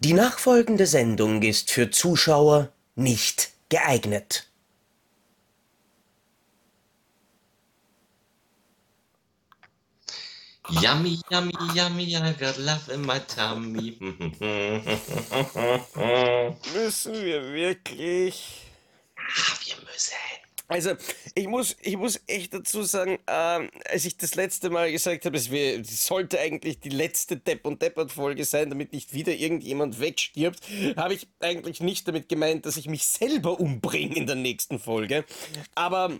Die nachfolgende Sendung ist für Zuschauer nicht geeignet. Yummy, yummy, yummy, I got love in my tummy. Müssen wir wirklich? Ah, wir müssen. Also, ich muss, ich muss echt dazu sagen, ähm, als ich das letzte Mal gesagt habe, es sollte eigentlich die letzte Depp und Deppert-Folge sein, damit nicht wieder irgendjemand wegstirbt, habe ich eigentlich nicht damit gemeint, dass ich mich selber umbringe in der nächsten Folge. Aber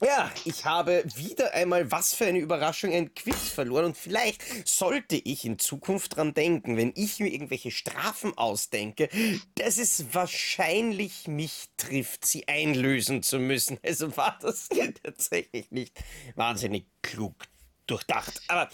ja, ich habe wieder einmal, was für eine Überraschung, ein Quiz verloren und vielleicht sollte ich in Zukunft dran denken, wenn ich mir irgendwelche Strafen ausdenke, dass es wahrscheinlich mich trifft, sie einlösen zu müssen. Also war das tatsächlich nicht wahnsinnig klug durchdacht. Aber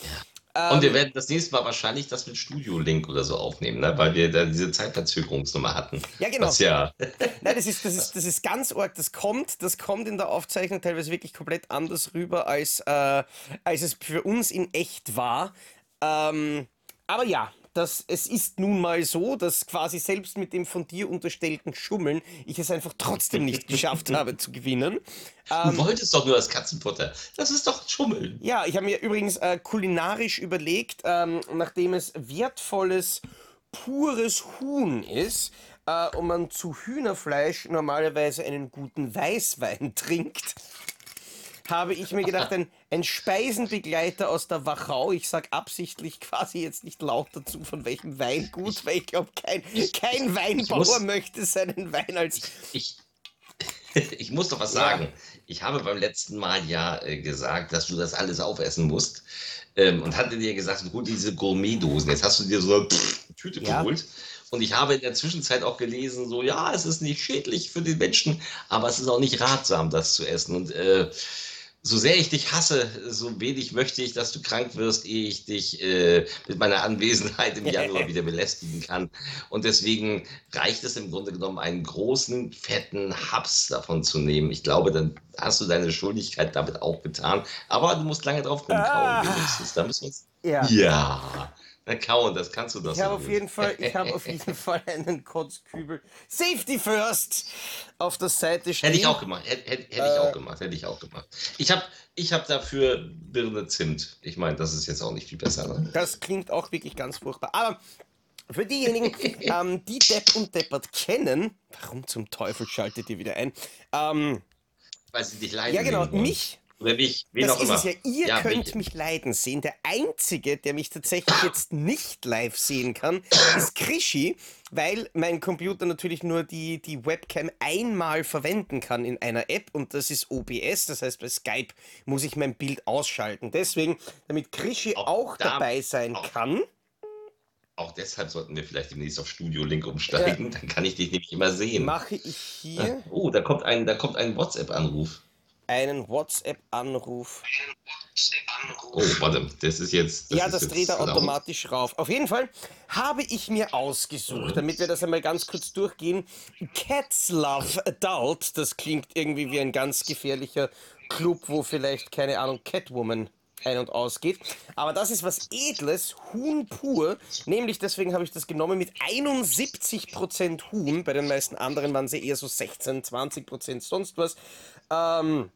Und wir werden das nächste Mal wahrscheinlich das mit Studio-Link oder so aufnehmen, ne? weil wir da diese Zeitverzögerungsnummer hatten. Ja, genau. Was ja, Nein, das ist, das, ist, das ist ganz arg. Das kommt, das kommt in der Aufzeichnung teilweise wirklich komplett anders rüber, als, äh, als es für uns in echt war. Ähm, aber ja, das, es ist nun mal so, dass quasi selbst mit dem von dir unterstellten Schummeln ich es einfach trotzdem nicht geschafft habe zu gewinnen. du wolltest doch nur das Katzenfutter. Das ist doch Schummeln. Ja, ich habe mir übrigens äh, kulinarisch überlegt, ähm, nachdem es wertvolles, pures Huhn ist äh, und man zu Hühnerfleisch normalerweise einen guten Weißwein trinkt, habe ich mir gedacht, ein, ein Speisenbegleiter aus der Wachau, ich sag absichtlich quasi jetzt nicht laut dazu, von welchem Weingut, weil ich glaube, kein, kein Weinbauer muss- möchte seinen Wein als Ich, ich muss doch was sagen. Ich habe beim letzten Mal ja äh, gesagt, dass du das alles aufessen musst. Ähm, und hatte dir gesagt, hol diese Gourmetdosen. Jetzt hast du dir so eine pff, Tüte Ja. geholt. Und ich habe in der Zwischenzeit auch gelesen, so, ja, es ist nicht schädlich für den Menschen, aber es ist auch nicht ratsam, das zu essen. Und äh, so sehr ich dich hasse, so wenig möchte ich, dass du krank wirst, ehe ich dich äh, mit meiner Anwesenheit im Januar wieder belästigen kann. Und deswegen reicht es im Grunde genommen, einen großen, fetten Haps davon zu nehmen. Ich glaube, dann hast du deine Schuldigkeit damit auch getan. Aber du musst lange drauf rumkauen, Ah. wenigstens. Da müssen wir. Ja. Ja, kauen, das kannst du doch Ich habe auf jeden Fall, ich habe auf jeden Fall einen Kotzkübel Safety First auf der Seite stehen. Hätte ich auch gemacht. Hätte, hätte, hätte ich auch gemacht. Hätte ich auch gemacht. Ich habe ich hab dafür Birne Zimt. Ich meine, das ist jetzt auch nicht viel besser. Ne? Das klingt auch wirklich ganz furchtbar. Aber für diejenigen, ähm, die Depp und Deppert kennen, warum zum Teufel schaltet ihr wieder ein? Ähm, Weil sie dich leiden ja genau, mich. Oder mich, wen Das auch ist immer. es ja, ihr Ja, könnt mich. mich leiden sehen. Der Einzige, der mich tatsächlich jetzt nicht live sehen kann, ist Krischi, weil mein Computer natürlich nur die, die Webcam einmal verwenden kann in einer App und das ist OBS, das heißt bei Skype muss ich mein Bild ausschalten. Deswegen, damit Krischi Auch auch da- dabei sein auch- kann, Auch deshalb sollten wir vielleicht demnächst auf Studio Link umsteigen. Dann kann ich dich nämlich immer sehen. mache ich hier Oh, da kommt ein, da kommt ein WhatsApp-Anruf. Einen WhatsApp-Anruf. Oh, warte, das ist jetzt. ja, ist das jetzt dreht er automatisch rauf. Auf jeden Fall habe ich mir ausgesucht, damit wir das einmal ganz kurz durchgehen. Cats Love Adult, das klingt irgendwie wie ein ganz gefährlicher Club, wo vielleicht, keine Ahnung, Catwoman ein- und ausgeht. Aber das ist was Edles, Huhn pur. Nämlich deswegen habe ich das genommen mit 71% Huhn. Bei den meisten anderen waren sie eher so 16, 20% sonst was. Ähm,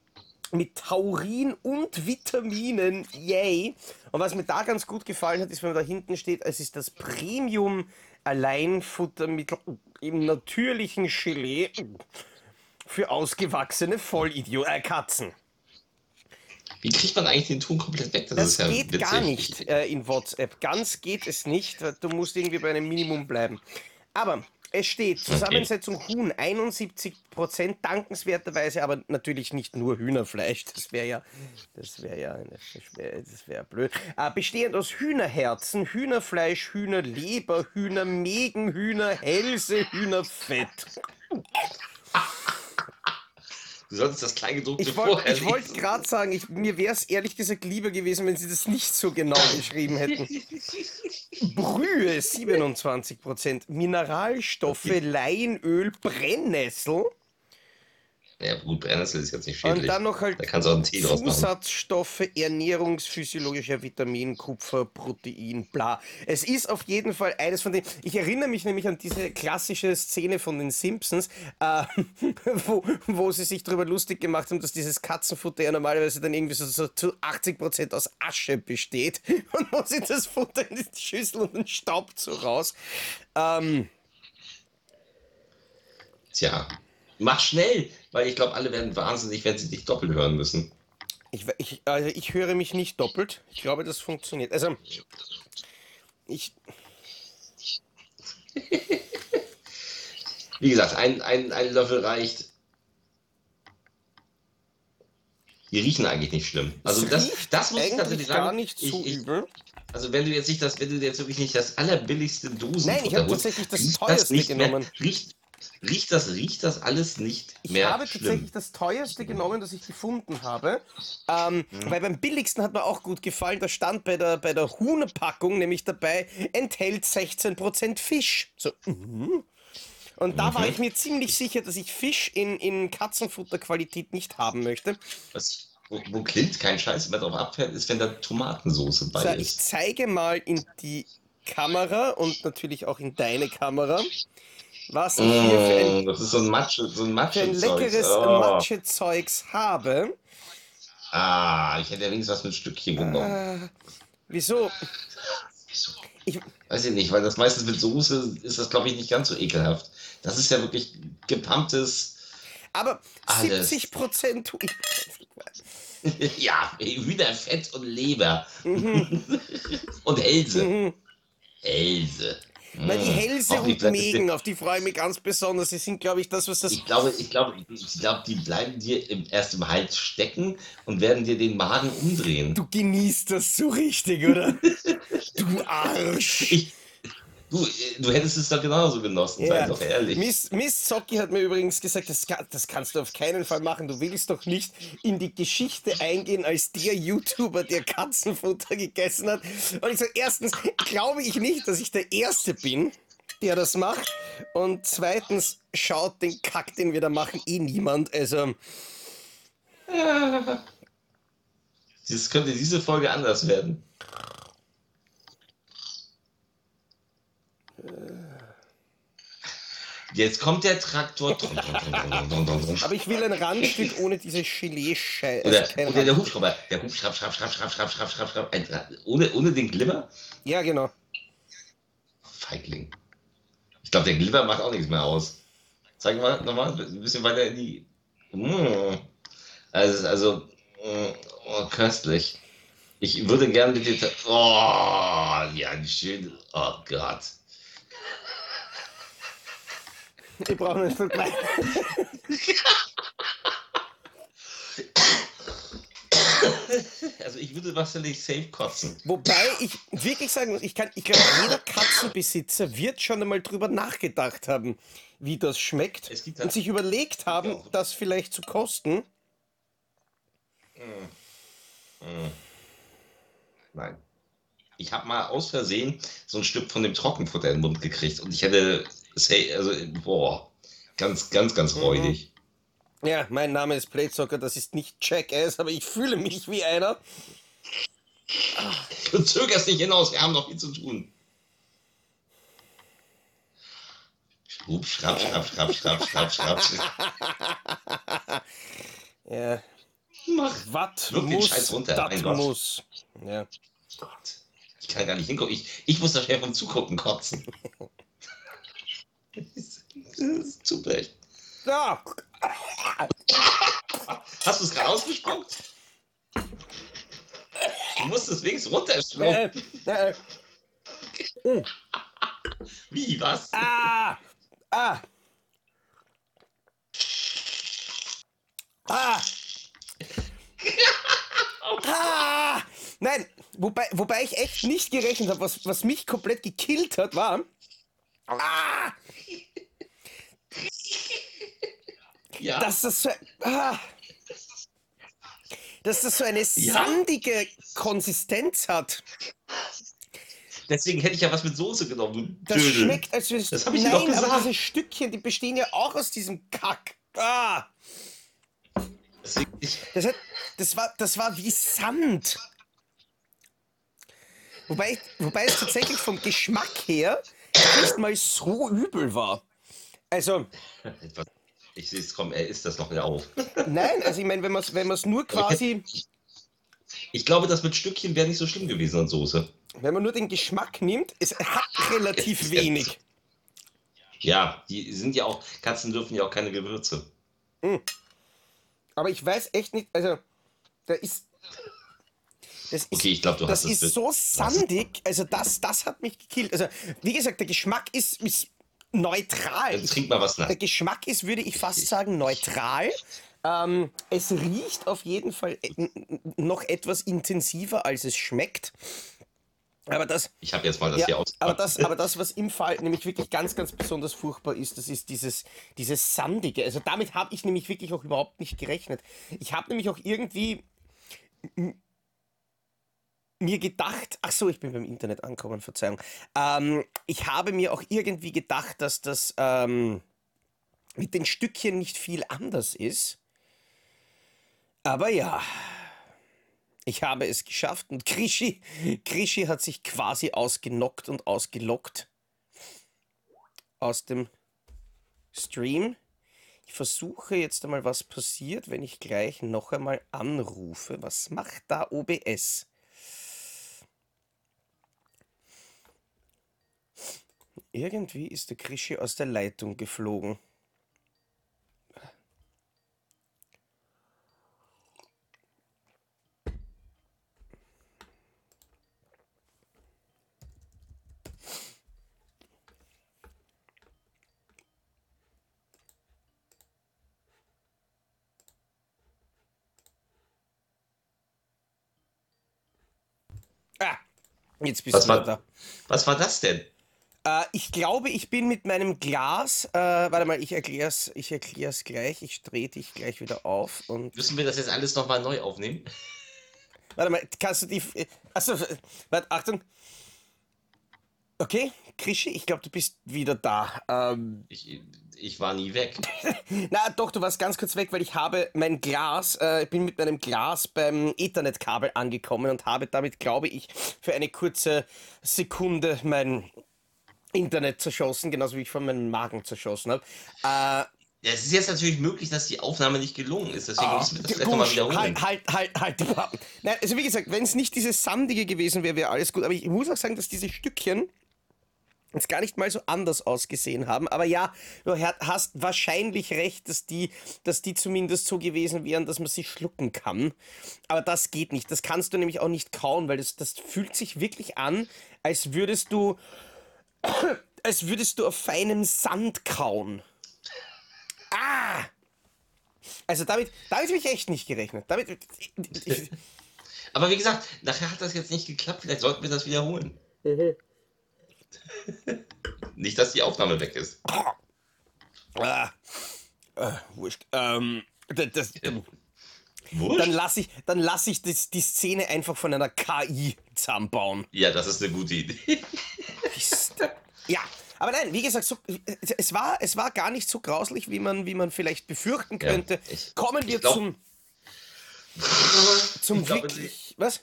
mit Taurin und Vitaminen. Yay! Und was mir da ganz gut gefallen hat, ist, wenn man da hinten steht, es ist das Premium Alleinfuttermittel im natürlichen Gelee für ausgewachsene Vollidiot äh, Katzen. Wie kriegt man eigentlich den Ton komplett weg? Das, Das ja geht witzig. gar nicht äh, in WhatsApp. Ganz geht es nicht. Du musst irgendwie bei einem Minimum bleiben. Aber es steht Zusammensetzung Huhn 71%, dankenswerterweise aber natürlich nicht nur Hühnerfleisch. Das wäre ja, das wäre ja, eine- das wäre das wär blöd. Äh, bestehend aus Hühnerherzen, Hühnerfleisch, Hühnerleber, Hühnermägen, Hühnerhälse, Hühnerfett. Du solltest das Kleingedruckte Ich wollte vorher ich wollt lesen. gerade sagen, ich, mir wäre es ehrlich gesagt lieber gewesen, wenn sie das nicht so genau geschrieben hätten. Brühe 27%, Mineralstoffe, Leinöl, Brennnessel. Ja, gut, Brennnessel ist jetzt nicht schädlich. Und dann noch halt da kannst du auch einen Tee. Zusatzstoffe, ernährungsphysiologischer Vitamin, Kupfer, Protein, bla. Es ist auf jeden Fall eines von den. Ich erinnere mich nämlich an diese klassische Szene von den Simpsons, äh, wo, wo sie sich darüber lustig gemacht haben, dass dieses Katzenfutter ja normalerweise dann irgendwie so, so zu 80% aus Asche besteht. Und wo sie das Futter in die Schüssel und den Staub so raus. Ähm, Tja, mach schnell, weil ich glaube, alle werden wahnsinnig, wenn sie dich doppelt hören müssen. ich, ich, also ich höre mich nicht doppelt. Ich glaube, das funktioniert. Also, ich. Wie gesagt, ein, ein, ein Löffel reicht. Die riechen eigentlich nicht schlimm. Also das, das muss ich tatsächlich sagen. gar nicht so ich, ich, übel. also wenn du jetzt nicht das, wenn du jetzt wirklich nicht das allerbilligste Dosen Nein, ich habe tatsächlich das teuerste nicht genommen. Mehr, riecht, riecht das, riecht das alles nicht Ich mehr habe schlimm. tatsächlich das teuerste genommen, das ich gefunden habe. Ähm, Weil beim billigsten hat mir auch gut gefallen, da stand bei der, bei der Huhn-Packung nämlich dabei, enthält 16% Fisch. So, mhm. Und da war ich mir ziemlich sicher, dass ich Fisch in, in Katzenfutterqualität nicht haben möchte. Was, wo, wo Clint kein Scheiß mehr drauf abfährt, ist, wenn da Tomatensoße bei So, ich ist. zeige mal in die Kamera und natürlich auch in deine Kamera, was ich hier für ein, Mm, das ist so ein Matsche, so ein für ein leckeres Oh. Matschezeugs habe. Ah, ich hätte ja wenigstens was mit Stückchen genommen. Äh, wieso? Ich, Weiß ich nicht, weil das meistens mit Soße ist das, glaube ich, nicht ganz so ekelhaft. Das ist ja wirklich gepumptes. aber Alles. 70 Prozent. ja, Hühnerfett und Leber. und Hälse. Mhm. Hälse. Weil die Mm. Hälse Hoffentlich und Mägen, auf die freue ich mich ganz besonders. Die sind, glaube ich, das, was das. Ich glaube, ich glaube, ich glaube, die bleiben dir im, erst im Hals stecken und werden dir den Magen umdrehen. Du genießt das so richtig, oder? du Arsch! Ich, du, du hättest es doch genauso genossen, sei Ja. doch ehrlich. Miss, Miss Zocki hat mir übrigens gesagt, das, das kannst du auf keinen Fall machen. Du willst doch nicht in die Geschichte eingehen als der YouTuber, der Katzenfutter gegessen hat. Und ich so, erstens glaube ich nicht, dass ich der Erste bin, der das macht. Und zweitens schaut den Kack, den wir da machen, eh niemand. Also, Das könnte diese Folge anders werden. Jetzt kommt der Traktor. aber ich will ein Randstück ohne diese Gelee-Scheiße. Oder, Also kein oder der Hubschrauber. Der Hubschraub, schraub, schraub, schraub, schraub, schraub, schraub, schraub. Ein, ohne, ohne den Glimmer? ja, genau. Feigling. Ich glaube, der Glimmer macht auch nichts mehr aus. Zeig mal nochmal ein bisschen weiter in die. Mm. Also, also mm, oh, köstlich. Ich würde gerne mit dir. Oh, ja, schön. Oh Gott. Ich brauche nicht klein. Also, ich würde wahrscheinlich safe kotzen. Wobei ich wirklich sagen muss, ich, kann, ich glaube, jeder Katzenbesitzer wird schon einmal drüber nachgedacht haben, wie das schmeckt gibt und halt- sich überlegt haben, Ja. das vielleicht zu kosten. Nein. Ich habe mal aus Versehen so ein Stück von dem Trockenfutter in den Mund gekriegt und ich hätte. Also, boah. Ganz, ganz, ganz Mhm. räudig. Ja, mein Name ist Playzocker, das ist nicht Jackass, aber ich fühle mich wie einer. Du zögerst nicht hinaus, wir haben noch viel zu tun. Schrupp, schrapp, schrapp, schrapp, schrapp, schrapp, schrapp. Ja, Mach. Watt Wirk den muss, Scheiß runter, Gott. muss. Ja. Gott. Ich kann gar nicht hingucken. Ich, ich muss da schnell vom Zugucken kotzen. Das ist zu blöd. Ja, Hast du es gerade ausgespuckt? Du musst es wenigstens runterschlucken. äh, äh, Wie, was? ah, ah. Ah. Ah! Nein, wobei, wobei ich echt nicht gerechnet habe, was, was mich komplett gekillt hat, war. Ah! Ja. Dass das so. Ah, dass das so eine sandige Konsistenz hat. Deswegen hätte ich ja was mit Soße genommen. Das Dödel. schmeckt, als würde es. Das hab ich Nein, doch gesagt. aber diese Stückchen, die bestehen ja auch aus diesem Kack. Ah! Das, hat, das, war, das war wie Sand. Wobei, wobei es tatsächlich vom Geschmack her nicht mal so übel war. Also, Ich sehe es, komm, er isst das noch wieder auf. nein, also ich meine, wenn man es wenn man's nur quasi, Ich glaube, das mit Stückchen wäre nicht so schlimm gewesen an Soße. wenn man nur den Geschmack nimmt, es hat relativ wenig. Ja, die sind ja auch, Katzen dürfen ja auch keine Gewürze. Aber ich weiß echt nicht, also, da ist. Das ist, Okay, ich glaube, du das hast ist es. so sandig, also das, das hat mich gekillt. Also, wie gesagt, der Geschmack ist, ist neutral. Dann trink mal was nach. Der Geschmack ist, würde ich fast sagen, neutral. Ähm, es riecht auf jeden Fall n- noch etwas intensiver, als es schmeckt. Aber das, Ich habe jetzt mal das ja, hier aus. aber, das, aber das, was im Fall nämlich wirklich ganz, ganz besonders furchtbar ist, das ist dieses, dieses Sandige. Also damit habe ich nämlich wirklich auch überhaupt nicht gerechnet. Ich habe nämlich auch irgendwie mir gedacht, ach so, ich bin beim Internet angekommen, Verzeihung. Ähm, ich habe mir auch irgendwie gedacht, dass das ähm, mit den Stückchen nicht viel anders ist. Aber ja, ich habe es geschafft und Krischi, Krischi hat sich quasi ausgenockt und ausgelockt aus dem Stream. Ich versuche jetzt einmal, was passiert, wenn ich gleich noch einmal anrufe. Was macht da OBS? Irgendwie ist der Krischi aus der Leitung geflogen. Ah, jetzt bist Was du war- da. Was war das denn? Äh, ich glaube, ich bin mit meinem Glas. Äh, warte mal, ich erkläre es ich erklär's gleich. Ich drehe dich gleich wieder auf. Und Müssen wir das jetzt alles nochmal neu aufnehmen? warte mal, kannst du die. Achso, warte, Achtung. Okay, Krischi, ich glaube, du bist wieder da. Ähm, Ich, ich war nie weg. na doch, du warst ganz kurz weg, weil ich habe mein Glas, äh, ich bin mit meinem Glas beim Ethernetkabel angekommen und habe damit, glaube ich, für eine kurze Sekunde mein Internet zerschossen, genauso wie ich von meinem Magen zerschossen habe. Äh, Ja, es ist jetzt natürlich möglich, dass die Aufnahme nicht gelungen ist. Deswegen müssen wir das vielleicht nochmal Gusch, wiederholen. halt, halt, halt, halt. die Pappen. Nein, also wie gesagt, wenn es nicht dieses Sandige gewesen wäre, wäre alles gut. Aber ich muss auch sagen, dass diese Stückchen jetzt gar nicht mal so anders ausgesehen haben. Aber ja, du ha- hast wahrscheinlich recht, dass die, dass die zumindest so gewesen wären, dass man sie schlucken kann. Aber das geht nicht. Das kannst du nämlich auch nicht kauen, weil das, das fühlt sich wirklich an, als würdest du, als würdest du auf feinem Sand kauen. Ah! Also damit, damit habe ich echt nicht gerechnet. Damit, ich, Aber wie gesagt, nachher hat das jetzt nicht geklappt. Vielleicht sollten wir das wiederholen. nicht, dass die Aufnahme weg ist. ah, äh, wurscht. Ähm, das, das, dann Wurscht. lasse ich, dann lass ich das, die Szene einfach von einer KI zusammenbauen. Ja, das ist eine gute Idee. Ja, aber nein, wie gesagt, so, es, war, es war gar nicht so grauslich, wie man, wie man vielleicht befürchten Ja, könnte. ich- Kommen wir glaub- zum, zum wirklich. Was?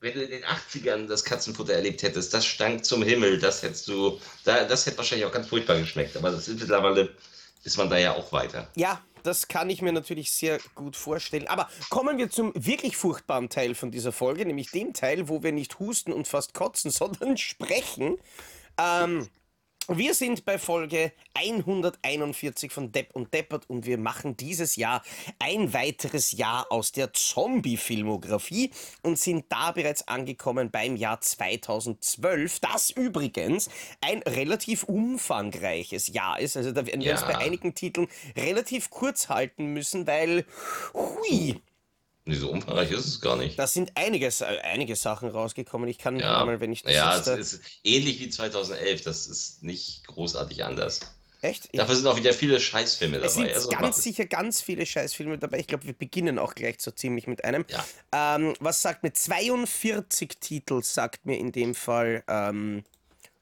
Wenn du in den 80ern das Katzenfutter erlebt hättest, das stank zum Himmel, das hättest du, da, das hätte wahrscheinlich auch ganz furchtbar geschmeckt. Aber das ist mittlerweile, ist man da ja auch weiter. Ja, das kann ich mir natürlich sehr gut vorstellen. Aber kommen wir zum wirklich furchtbaren Teil von dieser Folge, nämlich dem Teil, wo wir nicht husten und fast kotzen, sondern sprechen. Ähm, wir sind bei Folge 141 von Depp und Deppert und wir machen dieses Jahr ein weiteres Jahr aus der Zombie-Filmografie und sind da bereits angekommen beim Jahr 2012, das übrigens ein relativ umfangreiches Jahr ist. Also da werden wir uns Ja. bei einigen Titeln relativ kurz halten müssen, weil, hui, Nee, so umfangreich ist es gar nicht. da sind einige, äh, einige Sachen rausgekommen. Ich kann Ja, mal, wenn ich das ja jetzt, es ist ähnlich wie 2011. Das ist nicht großartig anders. echt? Dafür sind auch wieder viele Scheißfilme Es dabei. sind Also, ganz sicher ganz viele Scheißfilme dabei. Ich glaube, wir beginnen auch gleich so ziemlich mit einem. Ja. Ähm, was sagt mir 42 Titel, sagt mir in dem Fall ähm,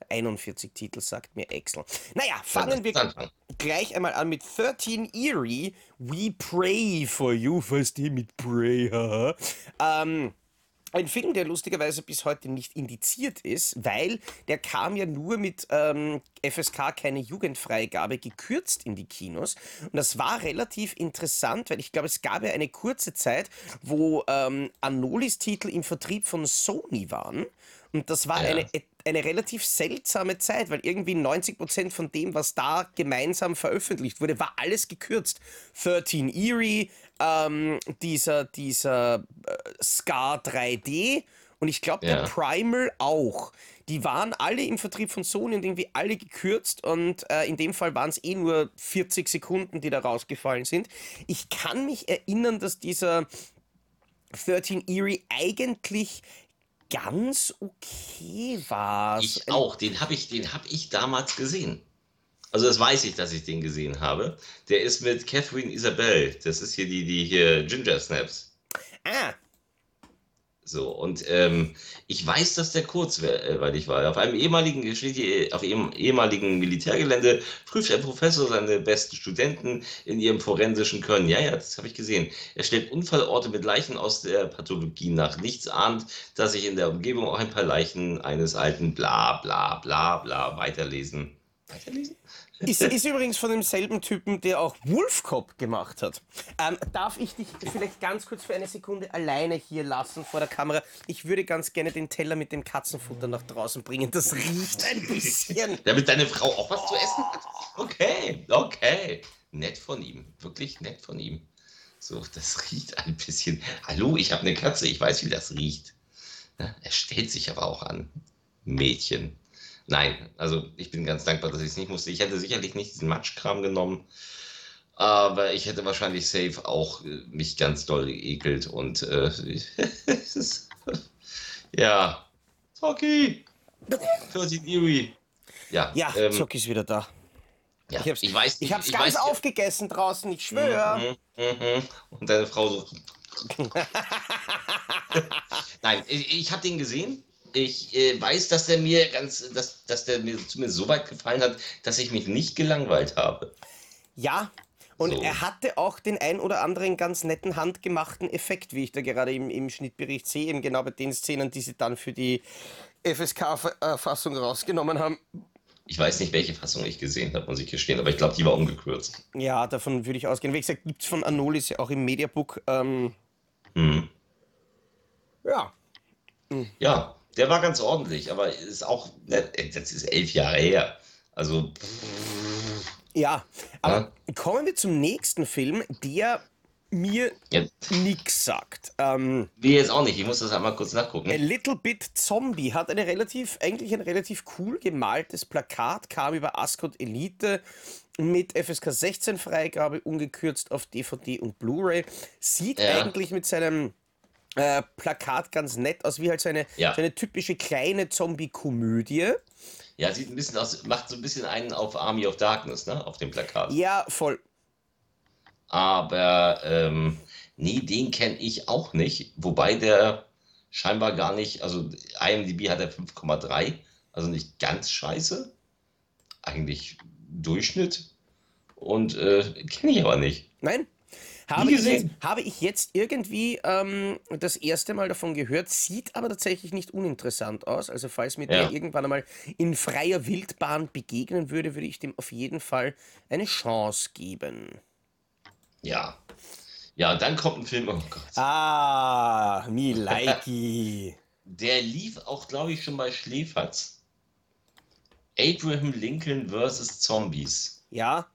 41 Titel, sagt mir Excel. Naja, fangen wir Anfang. gleich einmal an mit 13 Eerie. We pray for you, weißt du, mit Pray. Ähm, ein Film, der lustigerweise bis heute nicht indiziert ist, weil der kam ja nur mit ähm, FSK keine Jugendfreigabe gekürzt in die Kinos. Und das war relativ interessant, weil ich glaube, es gab ja eine kurze Zeit, wo ähm, Anolis Titel im Vertrieb von Sony waren. Und das war Ja. eine, eine relativ seltsame Zeit, weil irgendwie 90% von dem, was da gemeinsam veröffentlicht wurde, war alles gekürzt. 13 Eerie, ähm, dieser, dieser äh, Scar 3D und ich glaube der Ja. Primal auch. Die waren alle im Vertrieb von Sony und irgendwie alle gekürzt und äh, in dem Fall waren es eh nur 40 Sekunden, die da rausgefallen sind. Ich kann mich erinnern, dass dieser 13 Eerie eigentlich ganz okay war. So Ich auch, den habe ich, den hab ich damals gesehen. Also das weiß ich, dass ich den gesehen habe. Der ist mit Catherine Isabel. Das ist hier die, die hier Ginger Snaps. Ah, So, und ähm, ich weiß, dass der kurzweilig war. Auf einem ehemaligen, auf einem ehemaligen Militärgelände prüft ein Professor seine besten Studenten in ihrem forensischen Können. Ja, ja, das habe ich gesehen. Er stellt Unfallorte mit Leichen aus der Pathologie nach. Nichts ahnt, dass sich in der Umgebung auch ein paar Leichen eines alten bla bla bla bla weiterlesen. Weiterlesen? Ist, ist übrigens von demselben Typen, der auch Wolfcop gemacht hat. Ähm, darf ich dich vielleicht ganz kurz für eine Sekunde alleine hier lassen vor der Kamera? Ich würde ganz gerne den Teller mit dem Katzenfutter nach draußen bringen. Das riecht ein bisschen. Damit deine Frau auch was zu essen hat? Okay, okay. Nett von ihm. Wirklich nett von ihm. So, das riecht ein bisschen. Hallo, ich habe eine Katze, ich weiß, wie das riecht. Er stellt sich aber auch an. Mädchen. Nein, also ich bin ganz dankbar, dass ich es nicht musste. Ich hätte sicherlich nicht diesen Matschkram genommen, aber ich hätte wahrscheinlich safe auch äh, mich ganz doll geekelt und äh, ist, ja, Zocky, 13 Eerie. Ja, Ja, ähm, Zock ist wieder da. ja, Ich hab's, ich weiß, ich hab's ich ganz weiß, aufgegessen draußen, ich schwöre. Mhm, mhm. Und deine Frau so. Nein, ich, ich habe den gesehen. Ich äh, weiß, dass der mir ganz, dass, dass der mir zumindest so weit gefallen hat, dass ich mich nicht gelangweilt habe. Ja, und So. er hatte auch den ein oder anderen ganz netten handgemachten Effekt, wie ich da gerade im, im Schnittbericht sehe, eben genau bei den Szenen, die sie dann für die FSK-Fassung rausgenommen haben. Ich weiß nicht, welche Fassung ich gesehen habe, muss ich gestehen, aber ich glaube, die war umgekürzt. Ja, davon würde ich ausgehen. Wie gesagt, gibt es von Anolis ja auch im Mediabook. Ähm, Hm. ja, Ja, der war ganz ordentlich, aber ist auch, ne, das ist elf Jahre her. Also, ja. Aber kommen wir zum nächsten Film, der mir ja, nix sagt. Ähm, wir jetzt auch nicht. Ich muss das einmal kurz nachgucken. A Little Bit Zombie hat eine relativ, eigentlich ein relativ cool gemaltes Plakat, kam über Ascot Elite mit FSK 16 Freigabe, ungekürzt auf DVD und Blu-ray. Sieht Ja. eigentlich mit seinem äh, Plakat ganz nett aus, wie halt seine, Ja. seine typische kleine Zombie-Komödie. Ja, sieht ein bisschen aus, macht so ein bisschen einen auf Army of Darkness, ne, auf dem Plakat. Ja, voll. Aber ähm, nee, den kenne ich auch nicht. Wobei der scheinbar gar nicht, also IMDb hat er 5,3, also nicht ganz scheiße. Eigentlich Durchschnitt. Und äh, kenne ich aber nicht. Nein? Habe ich, jetzt, habe ich jetzt irgendwie ähm, das erste Mal davon gehört, sieht aber tatsächlich nicht uninteressant aus. Also falls mir Ja. der irgendwann einmal in freier Wildbahn begegnen würde, würde ich dem auf jeden Fall eine Chance geben. Ja. Ja, dann kommt ein Film, oh Gott. Ah, me likey. Der lief auch, glaube ich, schon bei Schläferz. Abraham Lincoln vs. Zombies. ja,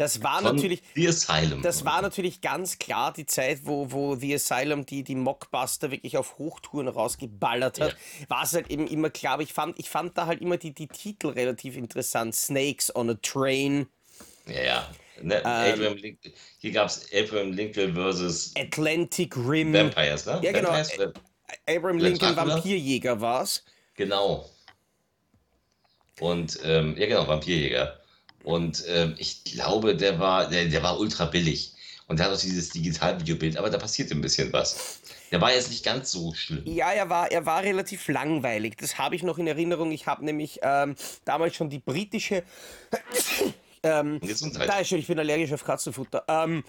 das war Von natürlich... The Asylum. Das war natürlich ganz klar die Zeit, wo, wo The Asylum die, die Mockbuster wirklich auf Hochtouren rausgeballert hat. War es halt eben immer klar, aber ich fand, ich fand da halt immer die, die Titel relativ interessant. Snakes on a Train, Ja, ja. Ne, Ähm. Hier gab es Abraham Lincoln versus Atlantic Rim. Vampires, ne? Ja, genau. Vampires? Abraham Lincoln? Vampirjäger war's. Genau. Und, ähm, ja, genau, Vampirjäger. Und ähm, ich glaube, der war, der, der war ultra billig. Und der hat auch dieses Digitalvideobild, aber da passiert ein bisschen was. Der war jetzt nicht ganz so schlimm. Ja, er war, er war relativ langweilig. Das habe ich noch in Erinnerung. Ich habe nämlich ähm, damals schon die britische. ähm, Gesundheit. da ist schon, ich bin allergisch auf Katzenfutter. Ähm,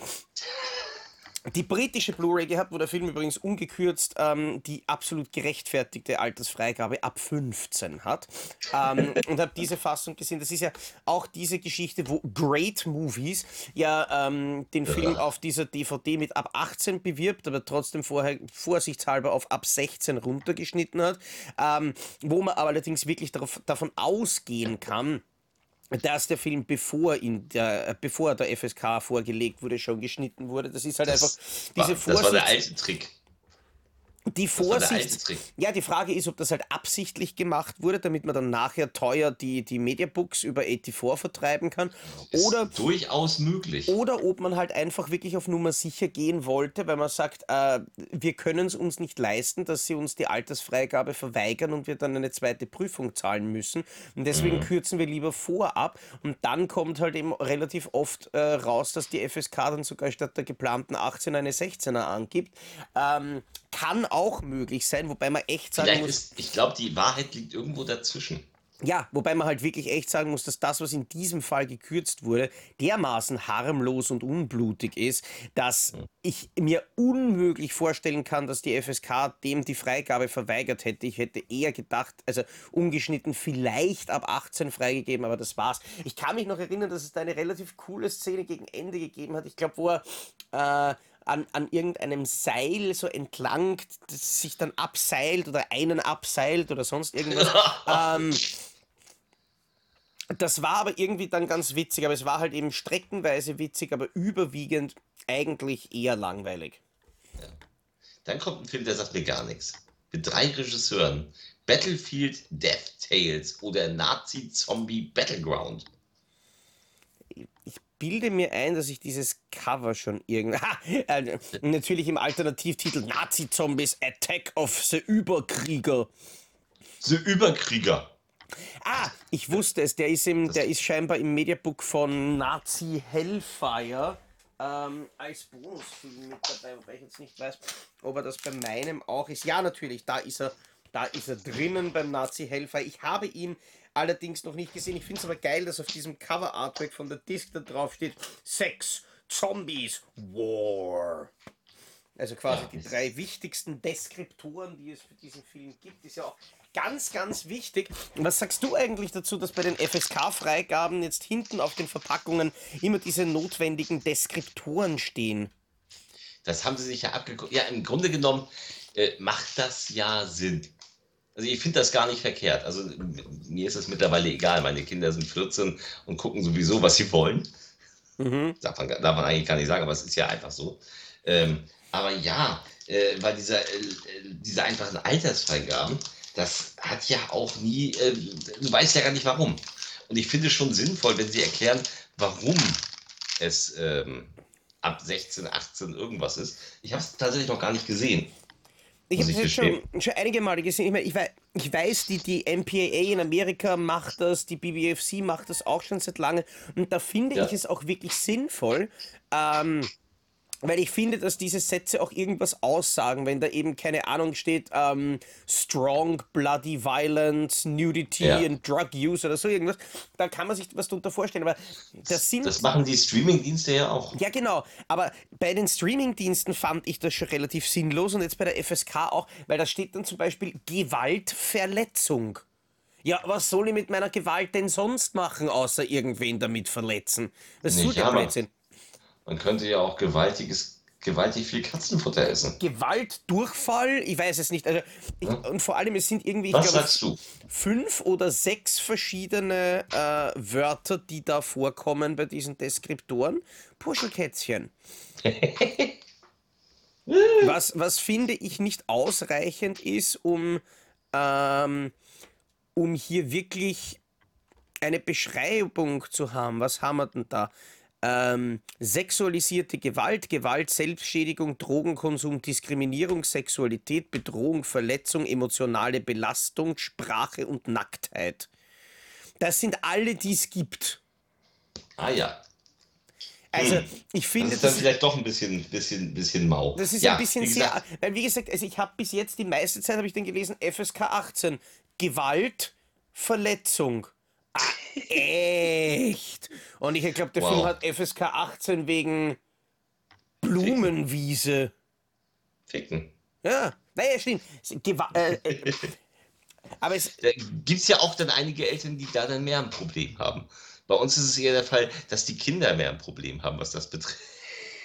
die britische Blu-ray gehabt, wo der Film übrigens ungekürzt ähm, die absolut gerechtfertigte Altersfreigabe ab 15 hat. Ähm, und habe diese Fassung gesehen. Das ist ja auch diese Geschichte, wo Great Movies ja ähm, den Film auf dieser DVD mit ab 18 bewirbt, aber trotzdem vorher vorsichtshalber auf ab 16 runtergeschnitten hat. Ähm, wo man aber allerdings wirklich darauf, davon ausgehen kann, dass der Film, bevor, ihn der, bevor der FSK vorgelegt wurde, schon geschnitten wurde. Das ist halt Das einfach war, diese das war der alte Trick. Die Vorsicht. Ja, die Frage ist, ob das halt absichtlich gemacht wurde, damit man dann nachher teuer die, die Mediabooks über 84 vertreiben kann. Ist Oder durchaus möglich. oder ob man halt einfach wirklich auf Nummer sicher gehen wollte, weil man sagt, äh, wir können es uns nicht leisten, dass sie uns die Altersfreigabe verweigern und wir dann eine zweite Prüfung zahlen müssen. Und deswegen Mhm. kürzen wir lieber vorab. Und dann kommt halt eben relativ oft äh, raus, dass die FSK dann sogar statt der geplanten 18 eine 16er angibt. Ähm, kann auch möglich sein, wobei man echt sagen Vielleicht muss. ist, ich glaube, die Wahrheit liegt irgendwo dazwischen. Ja, wobei man halt wirklich echt sagen muss, dass das, was in diesem Fall gekürzt wurde, dermaßen harmlos und unblutig ist, dass ich mir unmöglich vorstellen kann, dass die FSK dem die Freigabe verweigert hätte. Ich hätte eher gedacht, also umgeschnitten vielleicht ab 18 freigegeben, aber das war's. Ich kann mich noch erinnern, dass es da eine relativ coole Szene gegen Ende gegeben hat. Ich glaube, wo er äh, an, an irgendeinem Seil so entlang das sich dann abseilt oder einen abseilt oder sonst irgendwas. ähm, das war aber irgendwie dann ganz witzig, aber es war halt eben streckenweise witzig, aber überwiegend eigentlich eher langweilig. Dann kommt ein Film, der sagt mir gar nichts. Mit drei Regisseuren. Battlefield Death Tales oder Nazi-Zombie Battleground. Ich bilde mir ein, dass ich dieses Cover schon irgend... Ha, äh, natürlich im Alternativtitel Nazi-Zombies Attack of the Überkrieger. The Überkrieger. Ah, ich wusste es, der ist, im, der ist scheinbar im Mediabook von Nazi Hellfire ähm, als Bonusfilm mit dabei, wobei ich jetzt nicht weiß, ob er das bei meinem auch ist. Ja, natürlich, da ist er, da ist er drinnen beim Nazi Hellfire. Ich habe ihn allerdings noch nicht gesehen. Ich finde es aber geil, dass auf diesem Cover Artwork von der Disc da drauf steht: Sex, Zombies, War. Also quasi die drei wichtigsten Deskriptoren, die es für diesen Film gibt, ist ja auch ganz, ganz wichtig. Was sagst du eigentlich dazu, dass bei den FSK-Freigaben jetzt hinten auf den Verpackungen immer diese notwendigen Deskriptoren stehen? Das haben sie sich ja abgeguckt. Ja, im Grunde genommen äh, macht das ja Sinn. Also ich finde das gar nicht verkehrt. Also mir ist es mittlerweile egal. Meine Kinder sind 14 und gucken sowieso, was sie wollen. Mhm. Darf man, darf man eigentlich gar nicht sagen, aber es ist ja einfach so. Ähm, aber ja, äh, bei dieser, äh, äh, diese einfachen Altersfreigaben, das hat ja auch nie, äh, du weißt ja gar nicht warum. Und ich finde es schon sinnvoll, wenn sie erklären, warum es ähm, ab 16, 18 irgendwas ist. Ich habe es tatsächlich noch gar nicht gesehen. Ich habe das schon, schon einige Male gesehen. Ich, mein, ich, weiß, ich weiß, die, die MPAA in Amerika macht das, die BBFC macht das auch schon seit langem. Und da finde Ja. ich es auch wirklich sinnvoll, ähm, weil ich finde, dass diese Sätze auch irgendwas aussagen, wenn da eben, keine Ahnung, steht, ähm, strong, bloody violence, nudity Ja. and drug use oder so irgendwas. Da kann man sich was darunter vorstellen. Aber das sind Das machen die Streaming-Dienste ja auch. ja, genau. Aber bei den Streamingdiensten fand ich das schon relativ sinnlos und jetzt bei der FSK auch, weil da steht dann zum Beispiel Gewaltverletzung. Ja, was soll ich mit meiner Gewalt denn sonst machen, außer irgendwen damit verletzen? Das ist so der. Blödsinn. Man könnte ja auch gewaltiges, gewaltig viel Katzenfutter essen. Gewaltdurchfall, ich weiß es nicht. Also ich, Und vor allem, es sind irgendwie, Was glaube, sagst du? fünf oder sechs verschiedene äh, Wörter, die da vorkommen bei diesen Deskriptoren. Puschelkätzchen. was, was finde ich nicht ausreichend ist, um, ähm, um hier wirklich eine Beschreibung zu haben. Was haben wir denn da? Ähm, sexualisierte Gewalt, Gewalt, Selbstschädigung, Drogenkonsum, Diskriminierung, Sexualität, Bedrohung, Verletzung, emotionale Belastung, Sprache und Nacktheit. Das sind alle, die es gibt. Ah ja. Also Hm. ich Das finde, ist dann das, vielleicht doch ein bisschen, bisschen, bisschen mau. das ist ja, ein bisschen wie sehr, gesagt, weil wie gesagt, also ich habe bis jetzt die meiste Zeit habe ich dann gelesen FSK 18 Gewalt, Verletzung. Ah, echt? Und ich glaube, der Wow. Film hat FSK 18 wegen Blumenwiese. Ficken. Ja, naja, stimmt. Gewa äh, äh, aber es, gibt es ja auch dann einige Eltern, die da dann mehr ein Problem haben. Bei uns ist es eher der Fall, dass die Kinder mehr ein Problem haben, was das betrifft.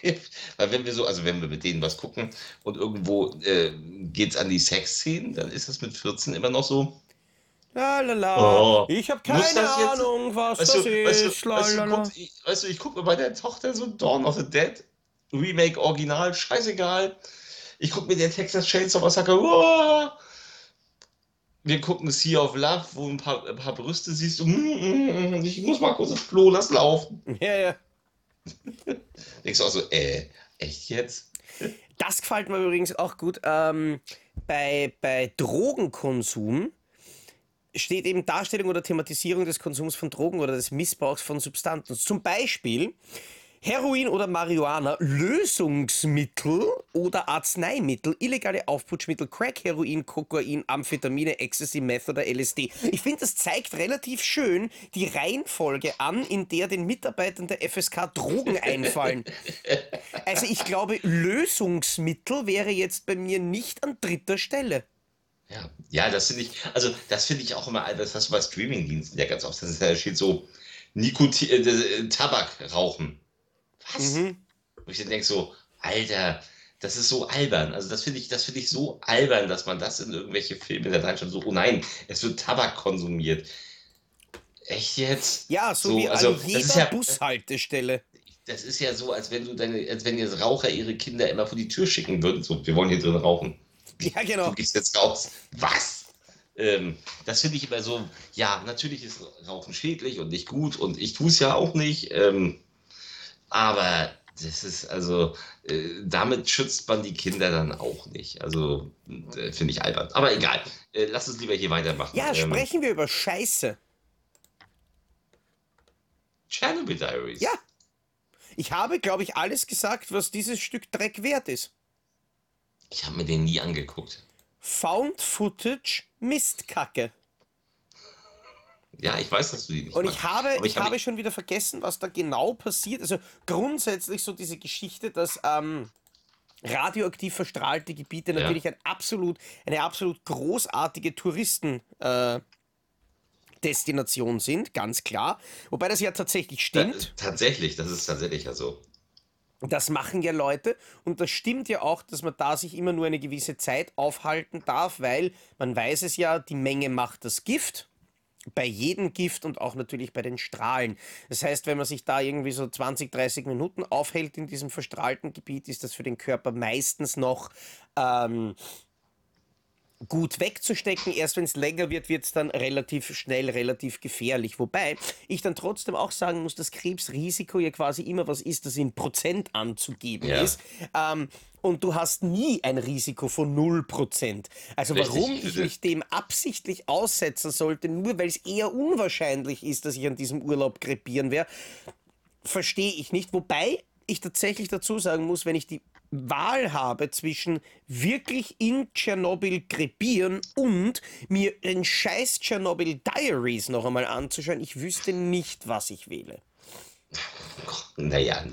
Weil wenn wir so, also wenn wir mit denen was gucken und irgendwo äh, geht es an die Sexszenen, dann ist das mit 14 immer noch so. La la la, Oh, ich habe keine das Ahnung, was Weißt das du, weißt ist. du, weißt, du, guck, ich, weißt du, ich gucke mir bei der Tochter so Dawn of the Dead, Remake Original, scheißegal. Ich gucke mir den Texas Chainsaw Massacre, wow. wir gucken Sea of Love, wo ein paar, ein paar Brüste siehst du, mm, mm, ich muss mal kurz ins Klo, lass laufen. Ja, ja. Denkst du auch so, äh, echt jetzt? Das gefällt mir übrigens auch gut. Ähm, bei, bei Drogenkonsum steht eben Darstellung oder Thematisierung des Konsums von Drogen oder des Missbrauchs von Substanzen. Zum Beispiel Heroin oder Marihuana, Lösungsmittel oder Arzneimittel, illegale Aufputschmittel, Crack, Heroin, Kokain, Amphetamine, Ecstasy, Meth oder LSD. Ich finde, das zeigt relativ schön die Reihenfolge an, in der den Mitarbeitern der FSK Drogen einfallen. Also ich glaube, Lösungsmittel wäre jetzt bei mir nicht an dritter Stelle. Ja, ja, das finde ich, also das finde ich auch immer, das hast du bei Streamingdiensten ja ganz oft, das da steht so Nikotin, äh, äh, Tabak rauchen. Was? Mhm. Wo ich dann denke so, Alter, das ist so albern. Also das finde ich, das finde ich so albern, dass man das in irgendwelche Filme da reinschreibt. So, oh nein, es wird Tabak konsumiert. Echt jetzt? Ja, so, So, wie also, an jeder ist ja- Bushaltestelle. Das ist ja so, als wenn du deine, als wenn jetzt Raucher ihre Kinder immer vor die Tür schicken würden. So, wir wollen hier drin rauchen. Ja, genau. Du gehst jetzt raus. Was? Ähm, das finde ich immer so, ja, natürlich ist Rauchen schädlich und nicht gut und ich tue es ja auch nicht. Ähm, aber das ist also, äh, damit schützt man die Kinder dann auch nicht. Also äh, finde ich albern. Aber egal, äh, lass uns lieber hier weitermachen. Ja, Ähm, sprechen wir über Scheiße. Chernobyl Diaries. Ja. Ich habe, glaube ich, alles gesagt, was dieses Stück Dreck wert ist. Ich habe mir den nie angeguckt. Found Footage Mistkacke. Ja, ich weiß, dass du die nicht Und ich habe, Aber ich habe schon wieder vergessen, was da genau passiert. Also grundsätzlich so diese Geschichte, dass ähm, radioaktiv verstrahlte Gebiete Ja. natürlich ein absolut, eine absolut großartige Touristen. Äh, Destination sind, ganz klar. Wobei das ja tatsächlich stimmt. Äh, tatsächlich, das ist tatsächlich ja so. Das machen ja Leute und das stimmt ja auch, dass man da sich immer nur eine gewisse Zeit aufhalten darf, weil man weiß es ja, die Menge macht das Gift. Bei jedem Gift und auch natürlich bei den Strahlen. Das heißt, wenn man sich da irgendwie so 20, 30 Minuten aufhält in diesem verstrahlten Gebiet, ist das für den Körper meistens noch ähm, gut wegzustecken. Erst wenn es länger wird, wird es dann relativ schnell, relativ gefährlich. Wobei ich dann trotzdem auch sagen muss, dass Krebsrisiko ja quasi immer was ist, das in Prozent anzugeben Ja. ist. Ähm, und du hast nie ein Risiko von 0%. Also Richtig, warum ich mich dem absichtlich aussetzen sollte, nur weil es eher unwahrscheinlich ist, dass ich an diesem Urlaub krepieren werde, verstehe ich nicht. Wobei ich tatsächlich dazu sagen muss, wenn ich die Wahl habe zwischen wirklich in Tschernobyl krepieren und mir den scheiß Tschernobyl Diaries noch einmal anzuschauen, ich wüsste nicht, was ich wähle. Naja,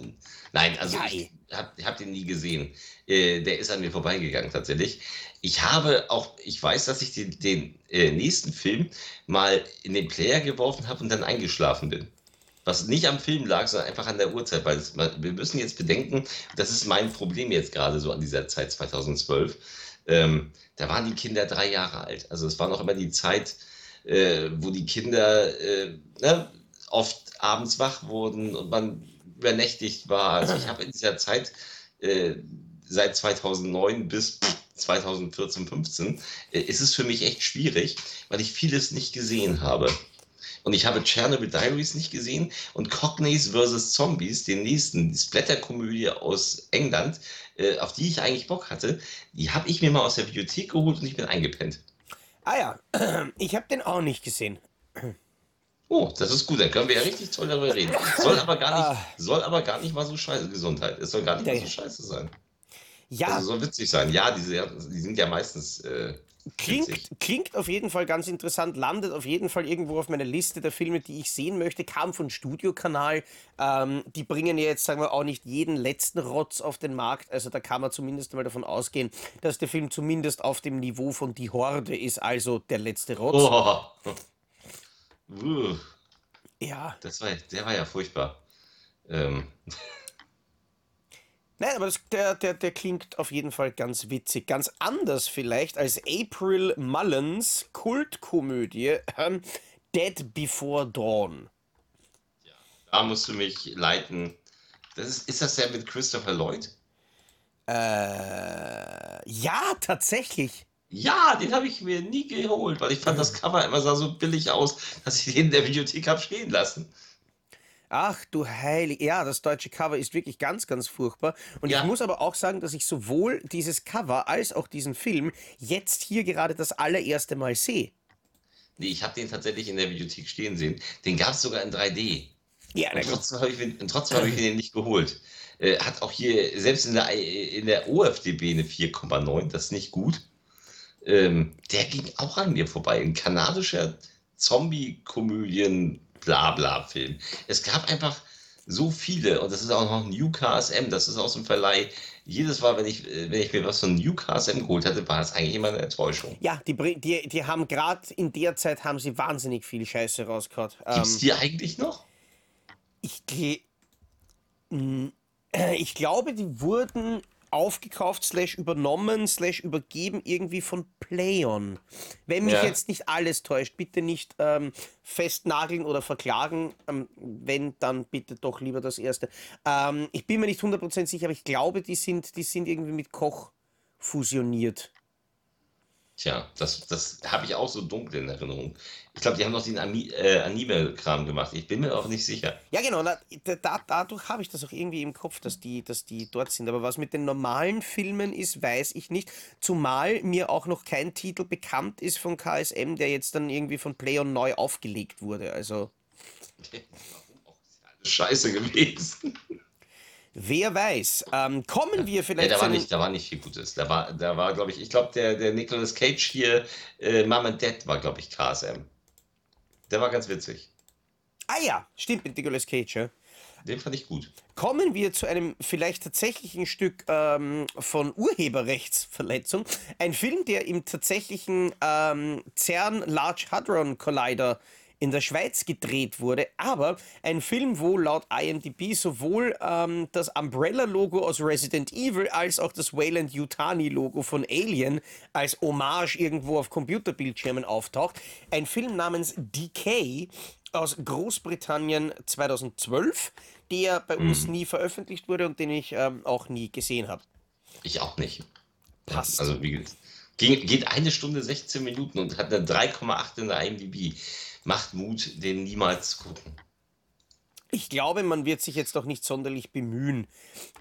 nein, also Ja, ich habe hab den nie gesehen. Äh, der ist an mir vorbeigegangen tatsächlich. Ich habe auch, ich weiß, dass ich den, den äh, nächsten Film mal in den Player geworfen habe und dann eingeschlafen bin. Was nicht am Film lag, sondern einfach an der Uhrzeit, weil es, wir müssen jetzt bedenken, das ist mein Problem jetzt gerade so an dieser Zeit 2012. Ähm, da waren die Kinder drei Jahre alt. Also es war noch immer die Zeit, äh, wo die Kinder äh, ne, oft abends wach wurden und man übernächtigt war. Also ich habe in dieser Zeit äh, seit 2009 bis 2014, 15 äh, ist es für mich echt schwierig, weil ich vieles nicht gesehen habe. Und ich habe Chernobyl Diaries nicht gesehen und Cockneys vs. Zombies, den nächsten, die Splatter-Komödie aus England, äh, auf die ich eigentlich Bock hatte, die habe ich mir mal aus der Bibliothek geholt und ich bin eingepennt. Ah ja, ich habe den auch nicht gesehen. Oh, das ist gut, dann können wir ja richtig toll darüber reden. Soll aber gar nicht, soll aber gar nicht mal so scheiße Gesundheit. Es soll gar nicht mal so scheiße sein. Ja, Also soll witzig sein. Ja, diese, die sind ja meistens äh, Klingt, witzig. klingt auf jeden Fall ganz interessant, landet auf jeden Fall irgendwo auf meiner Liste der Filme, die ich sehen möchte, kam von Studiokanal. Ähm, die bringen ja jetzt, sagen wir, auch nicht jeden letzten Rotz auf den Markt. Also da kann man zumindest mal davon ausgehen, dass der Film zumindest auf dem Niveau von Die Horde ist, also der letzte Rotz. Oh. Uh, Ja. das war, der war ja furchtbar. Ähm, Nein, aber das, der, der, der klingt auf jeden Fall ganz witzig. Ganz anders vielleicht als April Mullins Kultkomödie ähm, Dead Before Dawn. da musst du mich leiten. Das ist, ist das der mit Christopher Lloyd? Äh, ja, tatsächlich. Ja, den habe ich mir nie geholt, weil ich fand das Cover immer sah so billig aus, dass ich den in der Videothek habe stehen lassen. Ach du heilig. Ja, das deutsche Cover ist wirklich ganz, ganz furchtbar. Und Ja. ich muss aber auch sagen, dass ich sowohl dieses Cover als auch diesen Film jetzt hier gerade das allererste Mal sehe. Nee, ich habe den tatsächlich in der Videothek stehen sehen. Den gab es sogar in 3D. Ja, Und trotzdem habe ich, hab ich den nicht geholt. Äh, hat auch hier, selbst in der, in der OFDB eine 4,9, das ist nicht gut. Ähm, der ging auch an mir vorbei. Ein kanadischer Zombie-Komödien, Blabla-Film. Es gab einfach so viele, und das ist auch noch ein UKSM, das ist aus dem Verleih. Jedes Mal, wenn ich, äh, wenn ich mir was von UKSM geholt hatte, war es eigentlich immer eine Enttäuschung. Ja, die, die, die haben gerade in der Zeit haben sie wahnsinnig viel Scheiße rausgehauen. Gibt es Ähm, die eigentlich noch? ich, äh, ich glaube, die wurden aufgekauft, slash übernommen, slash übergeben irgendwie von Playon. Wenn mich Ja. jetzt nicht alles täuscht, bitte nicht ähm, festnageln oder verklagen. Ähm, wenn, dann bitte doch lieber das erste. Ähm, ich bin mir nicht 100% sicher, aber ich glaube, die sind, die sind irgendwie mit Koch fusioniert. Tja, das, das habe ich auch so dunkel in Erinnerung. Ich glaube, die haben noch den Ami äh, Anime-Kram gemacht. Ich bin mir auch nicht sicher. Ja, genau, na, da, da, dadurch habe ich das auch irgendwie im Kopf, dass die, dass die dort sind. Aber was mit den normalen Filmen ist, weiß ich nicht. Zumal mir auch noch kein Titel bekannt ist von KSM, der jetzt dann irgendwie von Playon neu aufgelegt wurde. Also, Warum auch? Ist ja alles scheiße gewesen. Wer weiß. Ähm, kommen wir Ja, vielleicht da zu war einem- nicht, da war nicht viel Gutes. Da war, da war, glaube ich, ich glaube, der, der Nicolas Cage hier, äh, Mom and Dad war, glaube ich, KSM. Der war ganz witzig. Ah ja, stimmt mit Nicolas Cage, ja. Den fand ich gut. Kommen wir zu einem vielleicht tatsächlichen Stück ähm, von Urheberrechtsverletzung. Ein Film, der im tatsächlichen ähm, CERN Large Hadron Collider in der Schweiz gedreht wurde, aber ein Film, wo laut IMDb sowohl ähm, das Umbrella-Logo aus Resident Evil als auch das Wayland Yutani-Logo von Alien als Hommage irgendwo auf Computerbildschirmen auftaucht. Ein Film namens Decay aus Großbritannien 2012, der bei uns nie veröffentlicht wurde und den ich ähm, auch nie gesehen habe. Ich auch nicht. Passt. Also, wie gesagt, ging, geht eine Stunde 16 Minuten und hat eine 3,8 in der IMDb. Macht Mut, den niemals zu gucken. Ich glaube, man wird sich jetzt auch nicht sonderlich bemühen,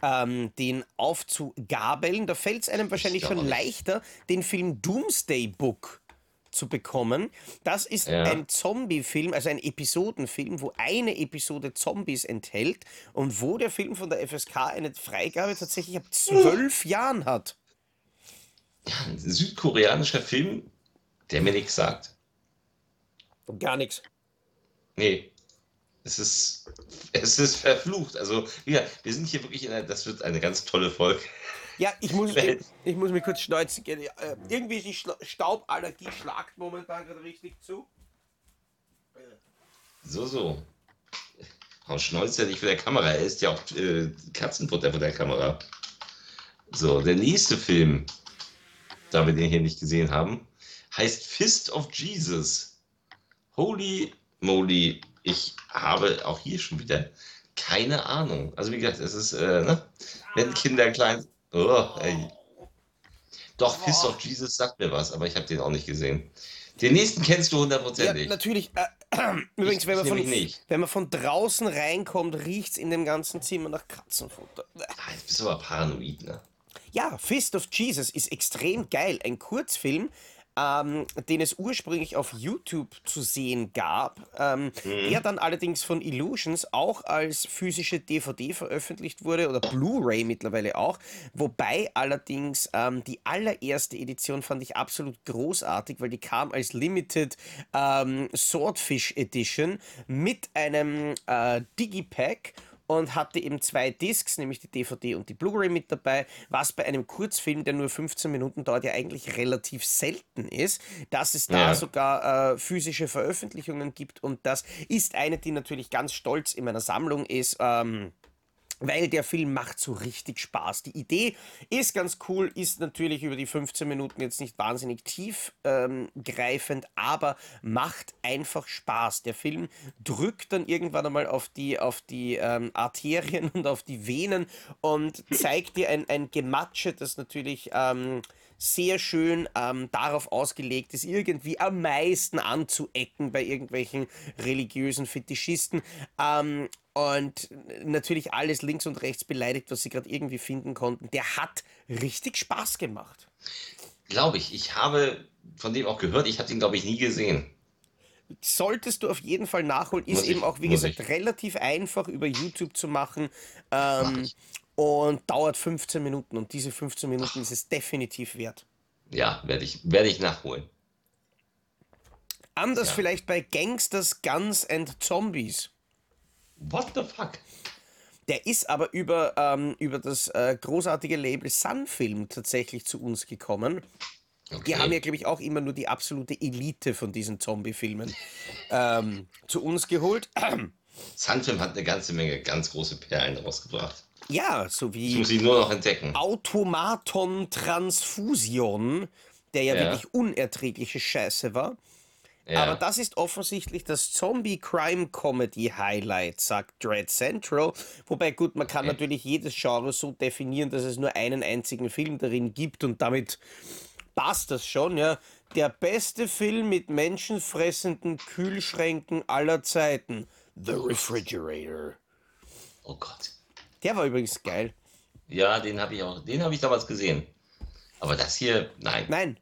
ähm, den aufzugabeln. Da fällt es einem wahrscheinlich schon leichter, den Film Doomsday Book zu bekommen. Das ist Ja. ein Zombie-Film, also ein Episodenfilm, wo eine Episode Zombies enthält und wo der Film von der FSK eine Freigabe tatsächlich ab zwölf Jahren hat. Ja, ein südkoreanischer Film, der mir nichts sagt. Gar nichts. Nee. Es ist, es ist verflucht. Also, ja, wir sind hier wirklich in einer, das wird eine ganz tolle Folge. Ja, ich muss, ich, ich muss mich kurz schneuzen. äh, Irgendwie die Schla Stauballergie schlagt momentan gerade richtig zu. So, so. Frau Schnolz ja nicht vor der Kamera. Er ist ja auch äh, Katzenfutter vor der Kamera. So, der nächste Film, da wir den hier nicht gesehen haben, heißt Fist of Jesus. Holy moly, ich habe auch hier schon wieder keine Ahnung. Also wie gesagt, es ist, äh, ne? wenn Kinder klein... Oh, ey. Doch, Fist of Jesus sagt mir was, aber ich habe den auch nicht gesehen. Den nächsten kennst du Ja, hundertprozentig. natürlich. Äh, übrigens, Ich- wenn man, von, wenn man von draußen reinkommt, riecht es in dem ganzen Zimmer nach Katzenfutter. Ah, jetzt bist du aber paranoid, ne? Ja, Fist of Jesus ist extrem geil. Ein Kurzfilm, ähm, den es ursprünglich auf YouTube zu sehen gab, ähm, der dann allerdings von Illusions auch als physische DVD veröffentlicht wurde oder Blu-ray mittlerweile auch, wobei allerdings ähm, die allererste Edition fand ich absolut großartig, weil die kam als Limited ähm, Swordfish Edition mit einem äh, Digipack und hatte eben zwei Discs, nämlich die DVD und die Blu-ray mit dabei, was bei einem Kurzfilm, der nur 15 Minuten dauert, ja eigentlich relativ selten ist, dass es da Ja. sogar äh, physische Veröffentlichungen gibt und das ist eine, die natürlich ganz stolz in meiner Sammlung ist. Ähm, weil der Film macht so richtig Spaß. Die Idee ist ganz cool, ist natürlich über die 15 Minuten jetzt nicht wahnsinnig tief ähm, greifend, aber macht einfach Spaß. Der Film drückt dann irgendwann einmal auf die, auf die ähm, Arterien und auf die Venen und zeigt dir ein, ein Gematsche, das natürlich ähm, sehr schön ähm, darauf ausgelegt ist, irgendwie am meisten anzuecken bei irgendwelchen religiösen Fetischisten. Und natürlich alles links und rechts beleidigt, was sie gerade irgendwie finden konnten. Der hat richtig Spaß gemacht. Glaube ich. Ich habe von dem auch gehört. Ich habe den, glaube ich, nie gesehen. Solltest du auf jeden Fall nachholen. Ist Muss ich, eben auch, wie gesagt, ich. relativ einfach über YouTube zu machen. Mach Ähm, ich. und dauert 15 Minuten. Und diese 15 Minuten ist es definitiv wert. Ja, werde ich, werde ich nachholen. Anders Ja. vielleicht bei Gangsters, Guns and Zombies. What the fuck? Der ist aber über, ähm, über das äh, großartige Label Sunfilm tatsächlich zu uns gekommen. Die Okay. haben ja, glaube ich, auch immer nur die absolute Elite von diesen Zombie-Filmen ähm, zu uns geholt. Sunfilm hat eine ganze Menge ganz große Perlen rausgebracht. ja, so Ich wie muss sie nur noch entdecken. Automaton Transfusion, der ja, Ja. wirklich unerträgliche Scheiße war. Ja. Aber das ist offensichtlich das Zombie-Crime-Comedy-Highlight, sagt Dread Central. Wobei, gut, man kann Okay. natürlich jedes Genre so definieren, dass es nur einen einzigen Film darin gibt und damit passt das schon, ja. Der beste Film mit menschenfressenden Kühlschränken aller Zeiten. The Refrigerator. oh Gott. Der war übrigens geil. Ja, den habe ich auch, den habe ich damals gesehen. Aber das hier, nein. Nein.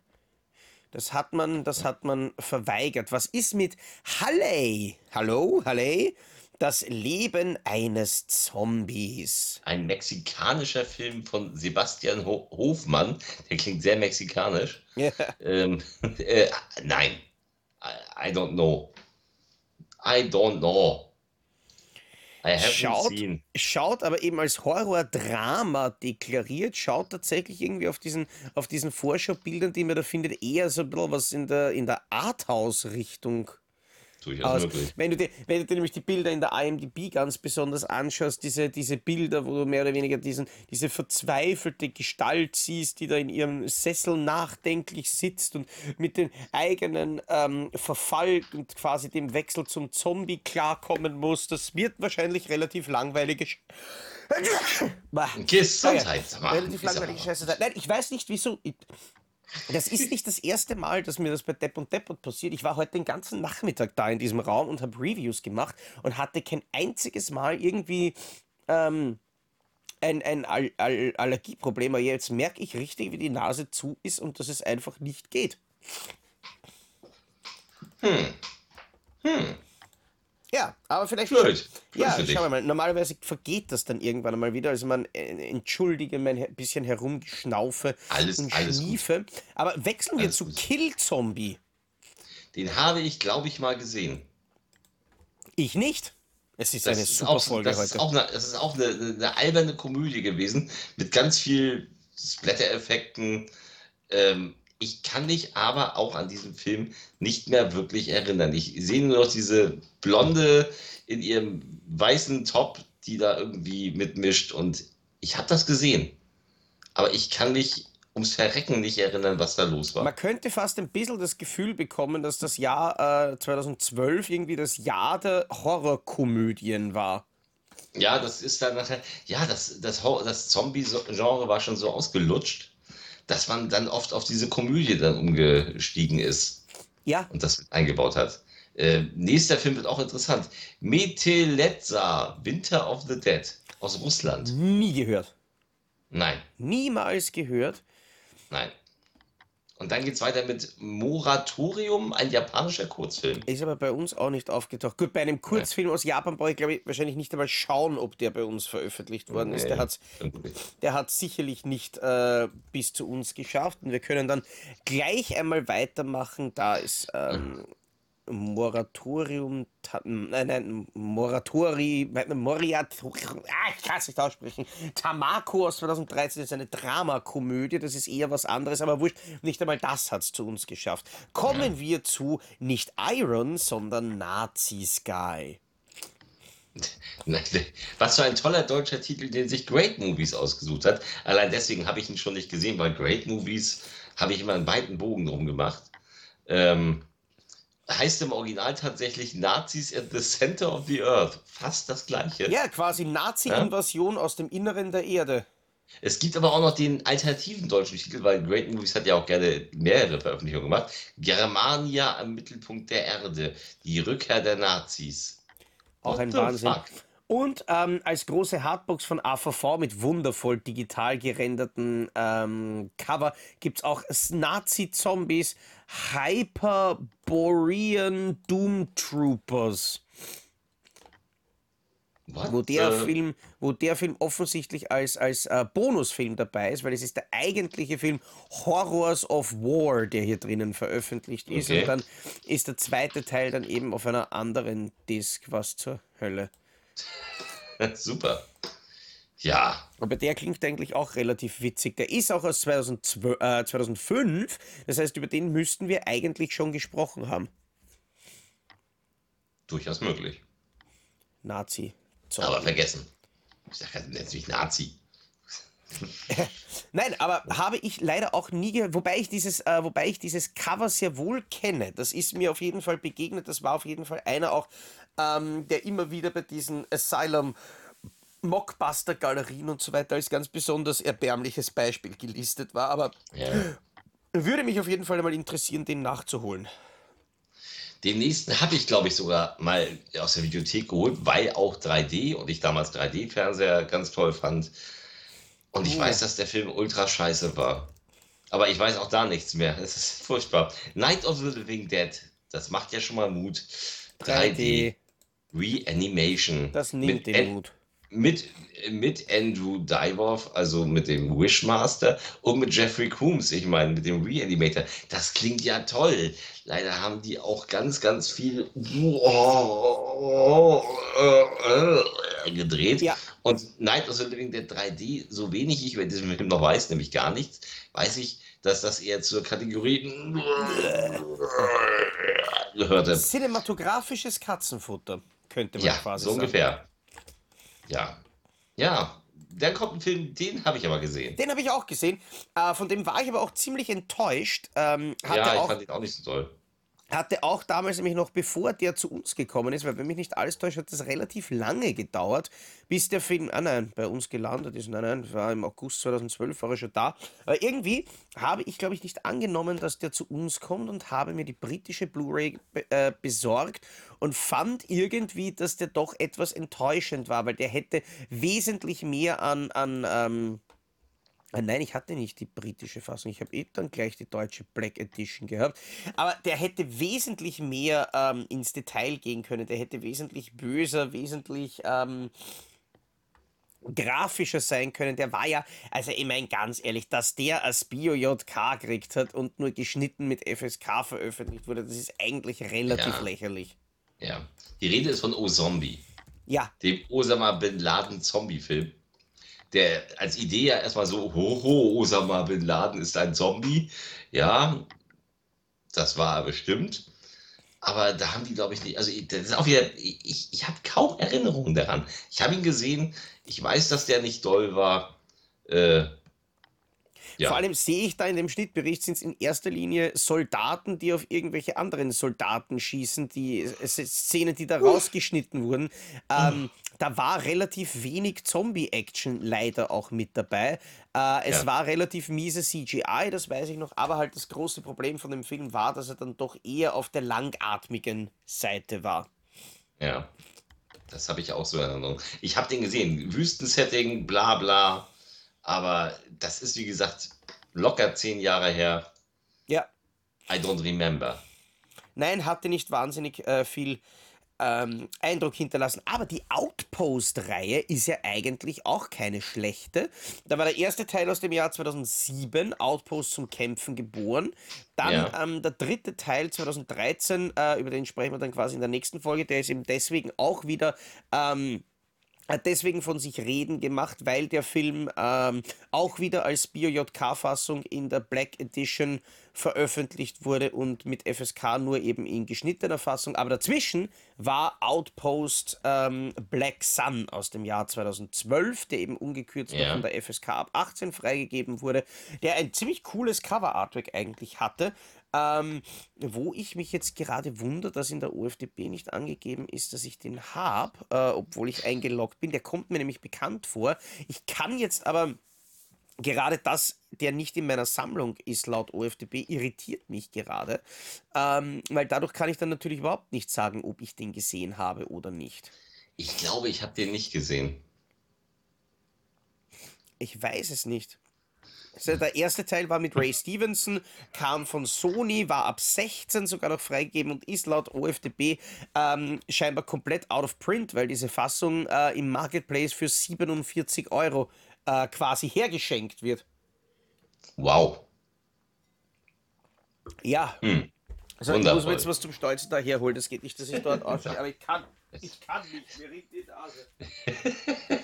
Das hat man, das hat man verweigert. Was ist mit Halley? Hallo, Halley? Das Leben eines Zombies. Ein mexikanischer Film von Sebastian Ho Hofmann. Der klingt sehr mexikanisch. Ja. Ähm, äh, nein. I, I don't know. I don't know. Schaut, seen. schaut aber eben als Horror-Drama deklariert, schaut tatsächlich irgendwie auf diesen, auf diesen Vorschaubildern, die man da findet, eher so ein bisschen was in der, in der Arthouse-Richtung Durchaus aus. möglich. Wenn du, dir, wenn du dir nämlich die Bilder in der IMDb ganz besonders anschaust, diese, diese Bilder, wo du mehr oder weniger diesen, diese verzweifelte Gestalt siehst, die da in ihrem Sessel nachdenklich sitzt und mit dem eigenen ähm, Verfall und quasi dem Wechsel zum Zombie klarkommen muss, das wird wahrscheinlich relativ langweilige. Sch. Gesundheit. Relativ langweilige Scheiße. Nein, ich weiß nicht, wieso. Ich, das ist nicht das erste Mal, dass mir das bei Depp und Deppert passiert. Ich war heute den ganzen Nachmittag da in diesem Raum und habe Reviews gemacht und hatte kein einziges Mal irgendwie ähm, ein, ein All All Allergieproblem. Aber jetzt merke ich richtig, wie die Nase zu ist und dass es einfach nicht geht. Ja, aber vielleicht. Blöd. Ja, schauen wir mal. Normalerweise vergeht das dann irgendwann einmal wieder. Also man äh, entschuldige mein he- bisschen herumgeschnaufe Alles- und alles gut. schniefe. Aber wechseln wir Alles zu gut. Kill Zombie. Den habe ich, glaube ich, mal gesehen. Ich nicht. Es ist Das eine ist super auch, Folge das ist heute. auch, eine, das ist auch eine, eine alberne Komödie gewesen mit ganz viel Splatter-Effekten. Ähm, ich kann mich aber auch an diesen Film nicht mehr wirklich erinnern. Ich sehe nur noch diese Blonde in ihrem weißen Top, die da irgendwie mitmischt und ich habe das gesehen. Aber ich kann mich ums Verrecken nicht erinnern, was da los war. Man könnte fast ein bisschen das Gefühl bekommen, dass das Jahr äh, 2012 irgendwie das Jahr der Horrorkomödien war. Ja, das ist dann nachher, ja, das, das, das Zombie-Genre war schon so ausgelutscht, dass man dann oft auf diese Komödie dann umgestiegen ist Ja, und das mit eingebaut hat. Äh, nächster Film wird auch interessant. Meteletsa, Winter of the Dead aus Russland. nie gehört. Nein, Niemals gehört. nein. Und dann geht es weiter mit Moratorium, ein japanischer Kurzfilm. Ist aber bei uns auch nicht aufgetaucht. Gut, bei einem Kurzfilm aus Japan brauche ich, glaube ich, wahrscheinlich nicht einmal schauen, ob der bei uns veröffentlicht worden ist. Der Nee, hat nicht. der hat sicherlich nicht äh, bis zu uns geschafft. Und wir können dann gleich einmal weitermachen. Da ist ähm, Moratorium, nein, nein, Moratori, Moriatori, ah, ich kann es nicht aussprechen. Tamako aus 2013 ist eine Dramakomödie, das ist eher was anderes, aber wurscht, nicht einmal das hat es zu uns geschafft. Kommen wir zu nicht Iron, sondern Nazi Sky. Was für ein toller deutscher Titel, den sich Great Movies ausgesucht hat. Allein deswegen habe ich ihn schon nicht gesehen, weil Great Movies habe ich immer einen weiten Bogen drum gemacht. Ähm, heißt im Original tatsächlich Nazis at the Center of the Earth. Fast das gleiche. Ja, quasi Nazi-Invasion aus dem Inneren der Erde. Es gibt aber auch noch den alternativen deutschen Titel, weil Great Movies hat ja auch gerne mehrere Veröffentlichungen gemacht. Germania am Mittelpunkt der Erde. Die Rückkehr der Nazis. Auch What ein Wahnsinn. fuck? Und ähm, als große Hardbox von AVV mit wundervoll digital gerenderten ähm, Cover gibt es auch Nazi-Zombies Hyperborean Doom Troopers. What Wo der, the- Film, wo der Film offensichtlich als, als äh, Bonusfilm dabei ist, weil es ist der eigentliche Film Horrors of War, der hier drinnen veröffentlicht ist. Okay. Und dann ist der zweite Teil dann eben auf einer anderen Disc, was zur Hölle. Super. Ja, Aber der klingt eigentlich auch relativ witzig. Der ist auch aus 2012, äh, 2005. Das heißt, über den müssten wir eigentlich schon gesprochen haben. durchaus möglich. Nazi. Aber vergessen. Ich sage jetzt nicht Nazi. Nein, aber habe ich leider auch nie gehört, wobei ich dieses, äh, wobei ich dieses Cover sehr wohl kenne. Das ist mir auf jeden Fall begegnet. Das war auf jeden Fall einer auch, ähm, der immer wieder bei diesen Asylum Mockbuster-Galerien und so weiter als ganz besonders erbärmliches Beispiel gelistet war. Aber Ja. würde mich auf jeden Fall mal interessieren, den nachzuholen. Den nächsten habe ich, glaube ich, sogar mal aus der Videothek geholt, weil auch 3D und ich damals 3D-Fernseher ganz toll fand. Und ich Oh. weiß, dass der Film ultra scheiße war. Aber ich weiß auch da nichts mehr. Es ist furchtbar. Night of the Living Dead, das macht ja schon mal Mut. 3D, 3D, Reanimation. das nimmt Mit den An- Mut. Mit, mit Andrew Divoff, also mit dem Wishmaster und mit Jeffrey Coombs, ich meine, mit dem Reanimator. Das klingt ja toll. Leider haben die auch ganz, ganz viel gedreht. Ja. Und Night of the Living Dead 3D, so wenig ich über diesen Film noch weiß, nämlich gar nichts, weiß ich, dass das eher zur Kategorie gehörte. Cinematografisches Katzenfutter, könnte man Ja, quasi so sagen. ungefähr. Ja. Ja. Dann kommt ein Film, den habe ich aber gesehen. Den habe ich auch gesehen. Äh, von dem war ich aber auch ziemlich enttäuscht. Ähm, ja, ich auch, fand ihn auch nicht so toll. Hatte auch damals nämlich noch, bevor der zu uns gekommen ist, weil wenn mich nicht alles täuscht, hat das relativ lange gedauert, bis der Film, ah nein, bei uns gelandet ist. Nein, nein, war im August 2012, war er schon da. Aber irgendwie habe ich, glaube ich, nicht angenommen, dass der zu uns kommt und habe mir die britische Blu-ray äh, besorgt und fand irgendwie, dass der doch etwas enttäuschend war, weil der hätte wesentlich mehr an, an ähm, Nein, ich hatte nicht die britische Fassung. Ich habe eh dann gleich die deutsche Black Edition gehabt. Aber der hätte wesentlich mehr ähm, ins Detail gehen können. Der hätte wesentlich böser, wesentlich ähm, grafischer sein können. Der war ja, also ich meine ganz ehrlich, dass der als Bio-JK gekriegt hat und nur geschnitten mit FSK veröffentlicht wurde, das ist eigentlich relativ Ja. lächerlich. Ja. Die Rede ist von O Zombie, Ja, dem Osama Bin Laden Zombie-Film. Der als Idee ja erstmal so, hoho, Osama Bin Laden ist ein Zombie. Ja, das war er bestimmt. Aber da haben die, glaube ich, nicht. Also, das ist auch wieder. Ich, ich habe kaum Erinnerungen daran. Ich habe ihn gesehen. Ich weiß, dass der nicht doll war. Äh, ja. Vor allem sehe ich da in dem Schnittbericht sind es in erster Linie Soldaten, die auf irgendwelche anderen Soldaten schießen, die sind Szenen, die da rausgeschnitten wurden. Ähm, da war relativ wenig Zombie-Action leider auch mit dabei. Äh, es Ja. war relativ miese CGI, das weiß ich noch, aber halt das große Problem von dem Film war, dass er dann doch eher auf der langatmigen Seite war. Ja, das habe ich auch so in Erinnerung. Ich habe den gesehen, Wüstensetting, bla bla, aber das ist wie gesagt locker zehn Jahre her. Ja. I don't remember. Nein, hatte nicht wahnsinnig äh, viel ähm, Eindruck hinterlassen. Aber die Outpost-Reihe ist ja eigentlich auch keine schlechte. Da war der erste Teil aus dem Jahr 2007, Outpost zum Kämpfen geboren. Dann Ja. ähm, der dritte Teil 2013, äh, über den sprechen wir dann quasi in der nächsten Folge. Der ist eben deswegen auch wieder. Ähm, deswegen von sich reden gemacht, weil der Film ähm, auch wieder als BioJK-Fassung in der Black Edition veröffentlicht wurde und mit FSK nur eben in geschnittener Fassung. Aber dazwischen war Outpost ähm, Black Sun aus dem Jahr 2012, der eben ungekürzt Ja. von der FSK ab 18 freigegeben wurde, der ein ziemlich cooles Cover-Artwork eigentlich hatte. Ähm, wo ich mich jetzt gerade wundere, dass in der OFDB nicht angegeben ist, dass ich den habe, äh, obwohl ich eingeloggt bin. Der kommt mir nämlich bekannt vor. Ich kann jetzt aber gerade das, der nicht in meiner Sammlung ist, laut OFDB, irritiert mich gerade, ähm, weil dadurch kann ich dann natürlich überhaupt nicht sagen, ob ich den gesehen habe oder nicht. Ich glaube, ich habe den nicht gesehen. Ich weiß es nicht. Also der erste Teil war mit Ray Stevenson, kam von Sony, war ab 16 sogar noch freigegeben und ist laut OFDB ähm, scheinbar komplett out of print, weil diese Fassung äh, im Marketplace für 47 Euro äh, quasi hergeschenkt wird. Wow. Ja. Hm. Also ich muss mir Wundervoll. jetzt was zum Stolzen da herholen. Das geht nicht, dass ich dort ausstehe, aber ich kann. Ich kann nicht. Mir riecht die Nase.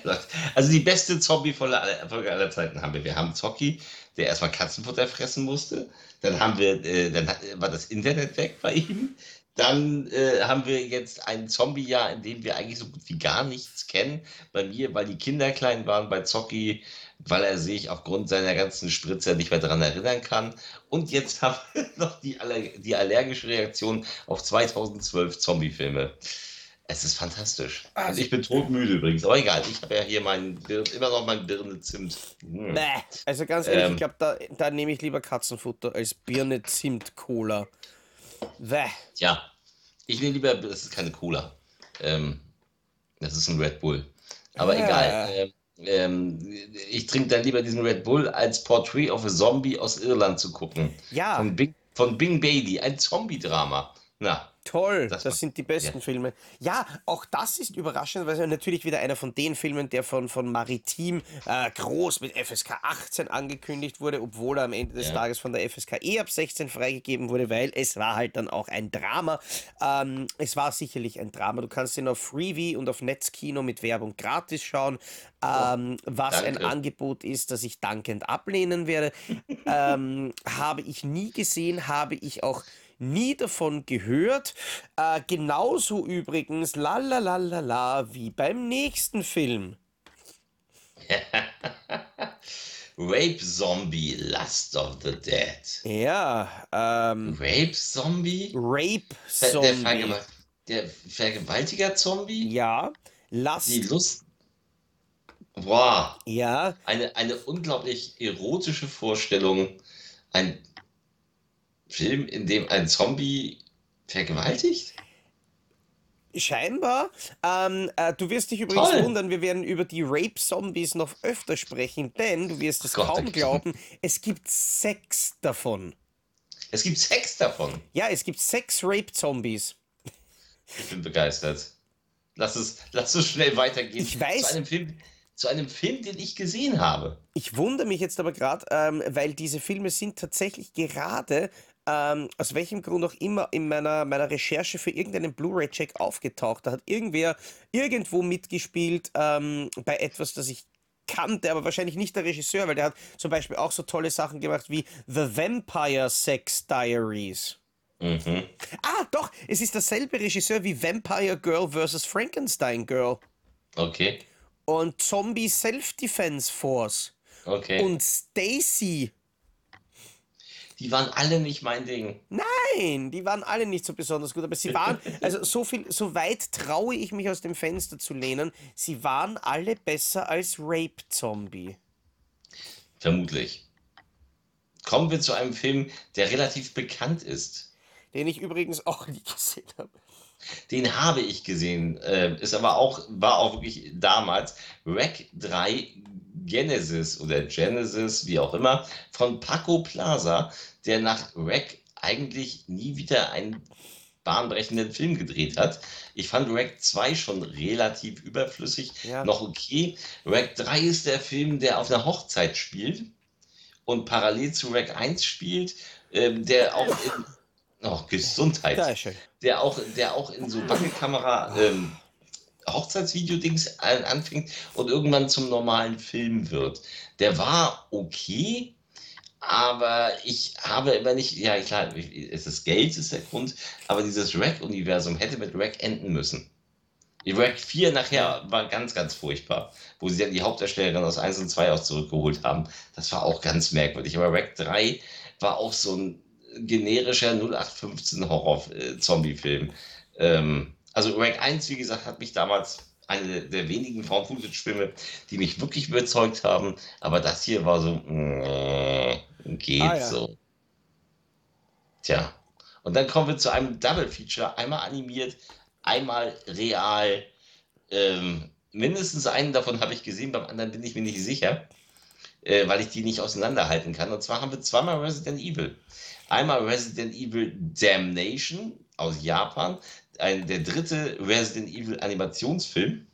Also die beste Zombie-Folge aller, aller Zeiten haben wir. Wir haben Zocki, der erstmal Katzenfutter fressen musste. Dann haben wir, äh, dann war das Internet weg bei ihm. Dann äh, haben wir jetzt ein Zombie-Jahr, in dem wir eigentlich so gut wie gar nichts kennen. Bei mir, weil die Kinder klein waren, bei Zocki, weil er sich aufgrund seiner ganzen Spritzer nicht mehr daran erinnern kann. Und jetzt haben wir noch die, aller, die allergische Reaktion auf 2012 Zombie-Filme. Es ist fantastisch. Also- ich bin todmüde übrigens. Aber egal, ich habe ja hier mein Birn, immer noch mein Birne Zimt. Hm. Also ganz ehrlich, Ähm. ich glaube, da, da nehme ich lieber Katzenfutter als Birne Zimt Cola. Bäh. Ja, ich nehme lieber, das ist keine Cola. Ähm, das ist ein Red Bull. Aber Ah. egal. Ähm, ähm, ich trinke dann lieber diesen Red Bull, als Portrait of a Zombie aus Irland zu gucken. Ja, Von Bing, von Bing Bailey, ein Zombie-Drama. Na, toll. Das Das, sind die besten ja. Filme. Ja, auch das ist überraschend, weil es natürlich wieder einer von den Filmen, der von, von Maritim äh, groß mit FSK 18 angekündigt wurde, obwohl er am Ende des Ja. Tages von der FSK eh ab 16 freigegeben wurde, weil es war halt dann auch ein Drama. Ähm, es war sicherlich ein Drama. Du kannst ihn auf Freevee und auf Netzkino mit Werbung gratis schauen, ähm, was ein. Angebot ist, das ich dankend ablehnen werde. ähm, habe ich nie gesehen, habe ich auch nie davon gehört. Äh, genauso übrigens, la la la la la, wie beim nächsten Film. Rape Zombie, Lust of the Dead. Ja, ähm, Rape Zombie? Rape Der, der, Zombie. Vergewalt der Vergewaltiger-Zombie? Ja, Die Last. Lust. Boah, Ja, eine, eine unglaublich erotische Vorstellung. Ein Film, in dem ein Zombie vergewaltigt? scheinbar. Ähm, äh, du wirst dich übrigens Toll. wundern, wir werden über die Rape-Zombies noch öfter sprechen, denn du wirst es Gott, kaum glauben, es gibt sechs davon. Es gibt Sex davon. Ja, es gibt sechs Rape-Zombies. Ich bin begeistert. Lass es, lass es schnell weitergehen. Ich weiß- Zu einem Film, zu einem Film den ich gesehen habe. Ich wundere mich jetzt aber gerade, ähm, weil diese Filme sind tatsächlich gerade, ähm, aus welchem Grund auch immer, in meiner, meiner Recherche für irgendeinen Blu-ray-Check aufgetaucht. Da hat irgendwer irgendwo mitgespielt ähm, bei etwas, das ich kannte, aber wahrscheinlich nicht der Regisseur, weil der hat zum Beispiel auch so tolle Sachen gemacht wie The Vampire Sex Diaries. Mhm. Ah, doch, es ist derselbe Regisseur wie Vampire Girl vs. Frankenstein Girl Okay. und Zombie Self-Defense Force Okay. und Stacy. Die waren alle nicht mein Ding. Nein, die waren alle nicht so besonders gut, aber sie waren, also so viel, so weit traue ich mich aus dem Fenster zu lehnen, sie waren alle besser als Rape Zombie. Vermutlich. Kommen wir zu einem Film, der relativ bekannt ist. Den ich übrigens auch nie gesehen habe. Den habe ich gesehen, äh, ist aber auch, war auch wirklich damals Rack 3 Genesis oder Genesis, wie auch immer, von Paco Plaza, der nach Wreck eigentlich nie wieder einen bahnbrechenden Film gedreht hat. Ich fand Wreck 2 schon relativ überflüssig, Ja. noch okay. Wreck 3 ist der Film, der auf einer Hochzeit spielt und parallel zu Wreck 1 spielt, ähm, der auch in. Oh, Gesundheit der auch, der auch in so Wackelkamera ähm, Hochzeitsvideo-Dings an- anfängt und irgendwann zum normalen Film wird. Der war okay, aber ich habe immer nicht, ja klar, es ist Geld, ist der Grund, aber dieses Rack-Universum hätte mit Rack enden müssen. Die Rack 4 nachher war ganz, ganz furchtbar, wo sie dann die Hauptdarstellerin aus 1 und 2 auch zurückgeholt haben. Das war auch ganz merkwürdig. Aber Rack 3 war auch so ein generischer 0815 Horror-Zombie-Film. Ähm, also Rack 1, wie gesagt, hat mich damals eine der wenigen Found-Footage-Filme, die mich wirklich überzeugt haben. Aber das hier war so, äh, geht Ah, ja. so. Tja. Und dann kommen wir zu einem Double-Feature, einmal animiert, einmal real. Ähm, mindestens einen davon habe ich gesehen, beim anderen bin ich mir nicht sicher, äh, weil ich die nicht auseinanderhalten kann. Und zwar haben wir zweimal Resident Evil. Einmal Resident Evil Damnation aus Japan, ein, der dritte Resident Evil Animationsfilm.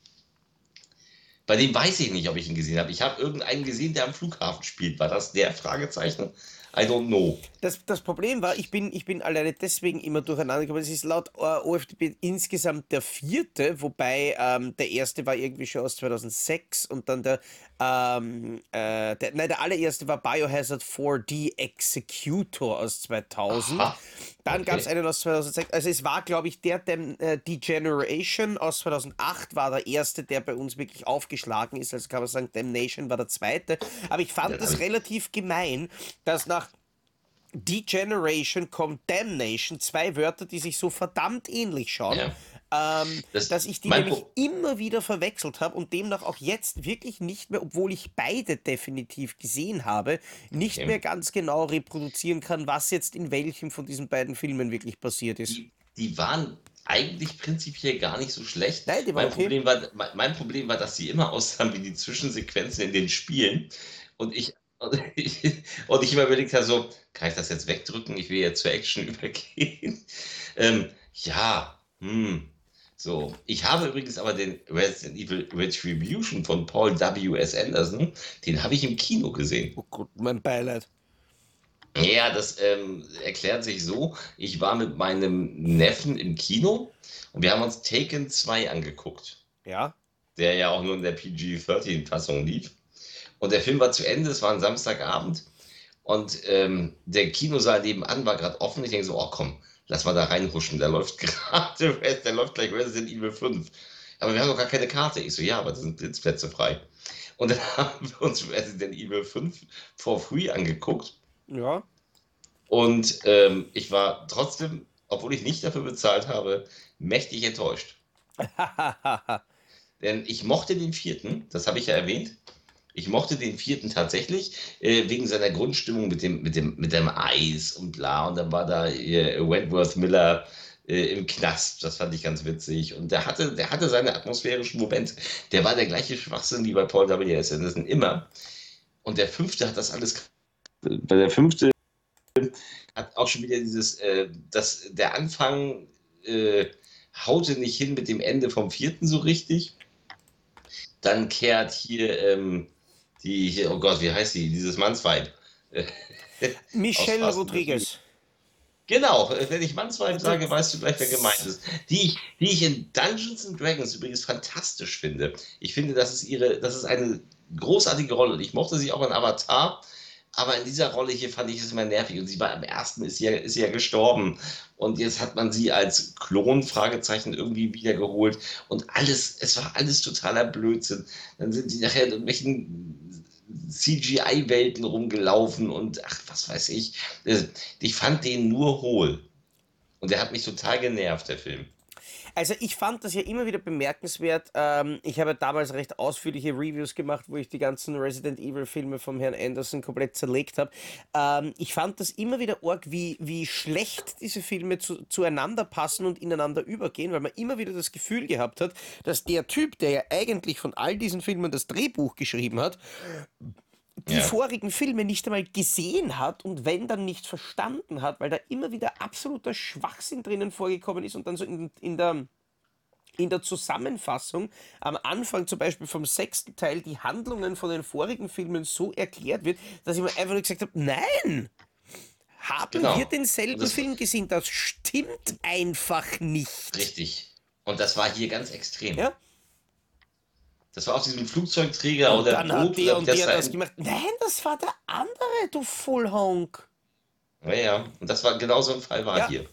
Bei dem weiß ich nicht, ob ich ihn gesehen habe. Ich habe irgendeinen gesehen, der am Flughafen spielt. War das der Fragezeichen? I don't know. Das, das Problem war, ich bin, ich bin alleine deswegen immer durcheinander gekommen. Es ist laut äh, OFDB insgesamt der vierte, wobei ähm, der erste war irgendwie schon aus 2006 und dann der, ähm, äh, der, nein, der allererste war Biohazard 4D Executor aus 2000. Aha, Dann okay. gab es einen aus 2006. Also es war, glaube ich, der, der äh, Degeneration aus 2008 war der erste, der bei uns wirklich aufgeschlagen ist. Also kann man sagen, Damnation war der zweite. Aber ich fand Ja, das relativ gemein, dass nach Degeneration kommt Damnation, zwei Wörter, die sich so verdammt ähnlich schauen, ähm, Das- dass ich die nämlich Pro- immer wieder verwechselt habe und demnach auch jetzt wirklich nicht mehr, obwohl ich beide definitiv gesehen habe, nicht Okay. mehr ganz genau reproduzieren kann, was jetzt in welchem von diesen beiden Filmen wirklich passiert ist. die, die waren eigentlich prinzipiell gar nicht so schlecht. Nein, die waren mein, okay. Problem war, mein, mein Problem war, dass sie immer aussahen wie die Zwischensequenzen in den Spielen. Und ich, und ich, und ich immer überlegt habe, so, kann ich das jetzt wegdrücken? Ich will jetzt zur Action übergehen. Ähm, ja, hm. So, ich habe übrigens aber den Resident Evil Retribution von Paul W.S. Anderson, den habe ich im Kino gesehen. Oh Gott, mein Beileid. Ja, das ähm, erklärt sich so. Ich war mit meinem Neffen im Kino und wir haben uns Taken 2 angeguckt, Ja? der ja auch nur in der PG-13-Fassung lief. Und der Film war zu Ende, es war ein Samstagabend und ähm, der Kinosaal nebenan war gerade offen. Ich denke so, oh komm, lass mal da reinhuschen, da läuft gerade, da läuft gleich Resident Evil 5. Aber wir haben doch gar keine Karte. Ich so, ja, aber da sind Sitzplätze frei. Und dann haben wir uns Resident Evil 5 for free angeguckt. Ja. Und ähm, ich war trotzdem, obwohl ich nicht dafür bezahlt habe, mächtig enttäuscht. Denn ich mochte den vierten, das habe ich ja erwähnt. Ich mochte den vierten tatsächlich, äh, wegen seiner Grundstimmung mit dem, mit, dem, mit dem Eis und bla. Und dann war da äh, Wentworth Miller äh, im Knast. Das fand ich ganz witzig. Und der hatte, der hatte seine atmosphärischen Momente. Der war der gleiche Schwachsinn wie bei Paul W. S. Anderson immer. Und der fünfte hat das alles. Bei der fünfte hat auch schon wieder dieses, äh, dass der Anfang äh, haute nicht hin mit dem Ende vom vierten so richtig. Dann kehrt hier ähm, die, hier, oh Gott, wie heißt die, dieses Mannsweib. Michelle Rodriguez. Genau, wenn ich Mannsweib sage, weißt du gleich, wer gemeint ist. Die ich, die ich in Dungeons and Dragons übrigens fantastisch finde. Ich finde, das ist ihre, das ist eine großartige Rolle. Und ich mochte sie auch in Avatar, aber in dieser Rolle hier fand ich es immer nervig. Und sie war am ersten, ist ja, ist ja gestorben. Und jetzt hat man sie als Klon, Fragezeichen, irgendwie wiedergeholt. Und alles, es war alles totaler Blödsinn. Dann sind sie nachher in irgendwelchen CGI-Welten rumgelaufen und ach, was weiß ich. Ich fand den nur hohl. Und der hat mich total genervt, der Film. Also ich fand das ja immer wieder bemerkenswert. Ähm, ich habe damals recht ausführliche Reviews gemacht, wo ich die ganzen Resident Evil Filme vom Herrn Anderson komplett zerlegt habe. Ähm, ich fand das immer wieder arg, wie, wie schlecht diese Filme zu, zueinander passen und ineinander übergehen, weil man immer wieder das Gefühl gehabt hat, dass der Typ, der ja eigentlich von all diesen Filmen das Drehbuch geschrieben hat, die Ja. vorigen Filme nicht einmal gesehen hat und wenn dann nicht verstanden hat, weil da immer wieder absoluter Schwachsinn drinnen vorgekommen ist und dann so in, in der in der Zusammenfassung am Anfang zum Beispiel vom sechsten Teil die Handlungen von den vorigen Filmen so erklärt wird, dass ich mir einfach nur gesagt habe, nein, haben Genau. wir denselben Das- Film gesehen? Das stimmt einfach nicht. Richtig. Und das war hier ganz extrem. Ja? Das war auf diesem Flugzeugträger Und oder dann hat Boot, der glaub und der war das gemacht. Nein, das war der andere, du Vollhonk. Ja, ja. Und das war genau so ein Fall war Ja. hier.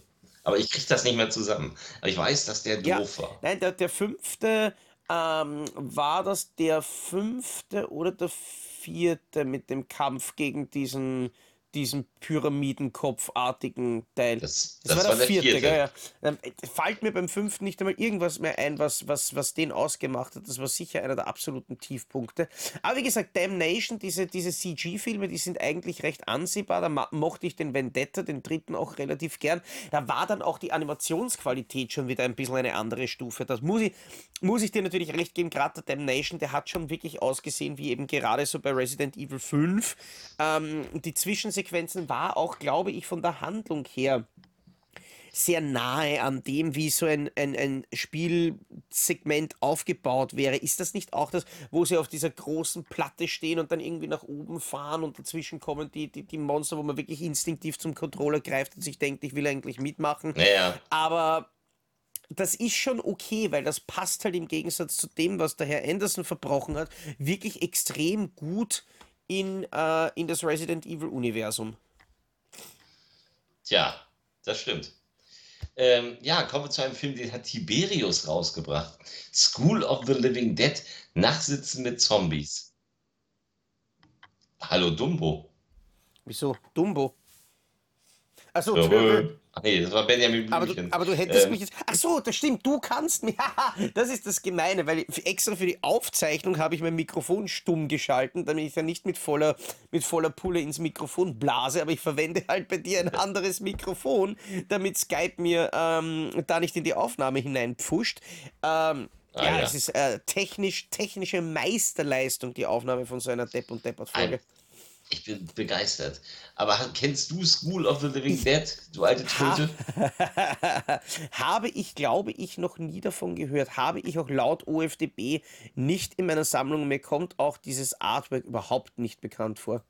Aber ich kriege das nicht mehr zusammen. Aber ich weiß, dass der Ja. doof war. Nein, der, der fünfte ähm, war das der fünfte oder der vierte mit dem Kampf gegen diesen, diesen Pyramidenkopfartigen Teil. Das, Das, das war der vierte, vierte. gell? Ja. Dann fällt mir beim fünften nicht einmal irgendwas mehr ein, was, was, was den ausgemacht hat. Das war sicher einer der absoluten Tiefpunkte. Aber wie gesagt, Damnation, diese, diese CG-Filme, die sind eigentlich recht ansehbar. Da mochte ich den Vendetta, den dritten, auch relativ gern. Da war dann auch die Animationsqualität schon wieder ein bisschen eine andere Stufe. Das muss ich, muss ich dir natürlich recht geben. Gerade der Damnation, der hat schon wirklich ausgesehen, wie eben gerade so bei Resident Evil 5. Ähm, die Zwischensequenzen war auch, glaube ich, von der Handlung her sehr nahe an dem, wie so ein, ein, ein Spielsegment aufgebaut wäre. Ist das nicht auch das, wo sie auf dieser großen Platte stehen und dann irgendwie nach oben fahren und dazwischen kommen die, die, die Monster, wo man wirklich instinktiv zum Controller greift und sich denkt, ich will eigentlich mitmachen. Naja, Aber das ist schon okay, weil das passt halt im Gegensatz zu dem, was der Herr Anderson verbrochen hat, wirklich extrem gut in, äh, in das Resident Evil-Universum. Tja, das stimmt. Ähm, ja, kommen wir zu einem Film, den hat Tiberius rausgebracht. School of the Living Dead, Nachsitzen mit Zombies. Hallo Dumbo. Wieso? Dumbo. Achso, nee, das war Benjamin Aber du, aber du hättest Ähm, mich jetzt. Ach so, das stimmt, du kannst mich. Das ist das Gemeine, weil extra für die Aufzeichnung habe ich mein Mikrofon stumm geschalten, damit ich ja nicht mit voller, mit voller Pulle ins Mikrofon blase, aber ich verwende halt bei dir ein anderes Mikrofon, damit Skype mir ähm, da nicht in die Aufnahme hineinpfuscht. Ähm, Ah, ja, ja. es ist äh, technisch, technische Meisterleistung, die Aufnahme von so einer Depp und Deppert-Folge. Ich bin begeistert. Aber ha- kennst du School of the Living Dead, du alte Tröte? habe ich, glaube ich, noch nie davon gehört. Habe ich auch laut OFDB nicht in meiner Sammlung. Mir kommt auch dieses Artwork überhaupt nicht bekannt vor.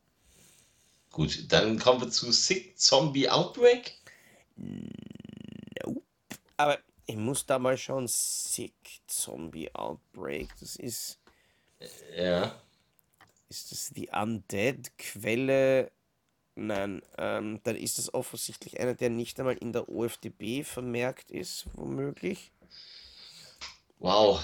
Gut, dann kommen wir zu Sick Zombie Outbreak. Aber ich muss da mal schauen. Sick Zombie Outbreak. Das ist. Ja. Ist das die Undead-Quelle? Nein, ähm, dann ist es offensichtlich einer, der nicht einmal in der OFDB vermerkt ist, womöglich. Wow.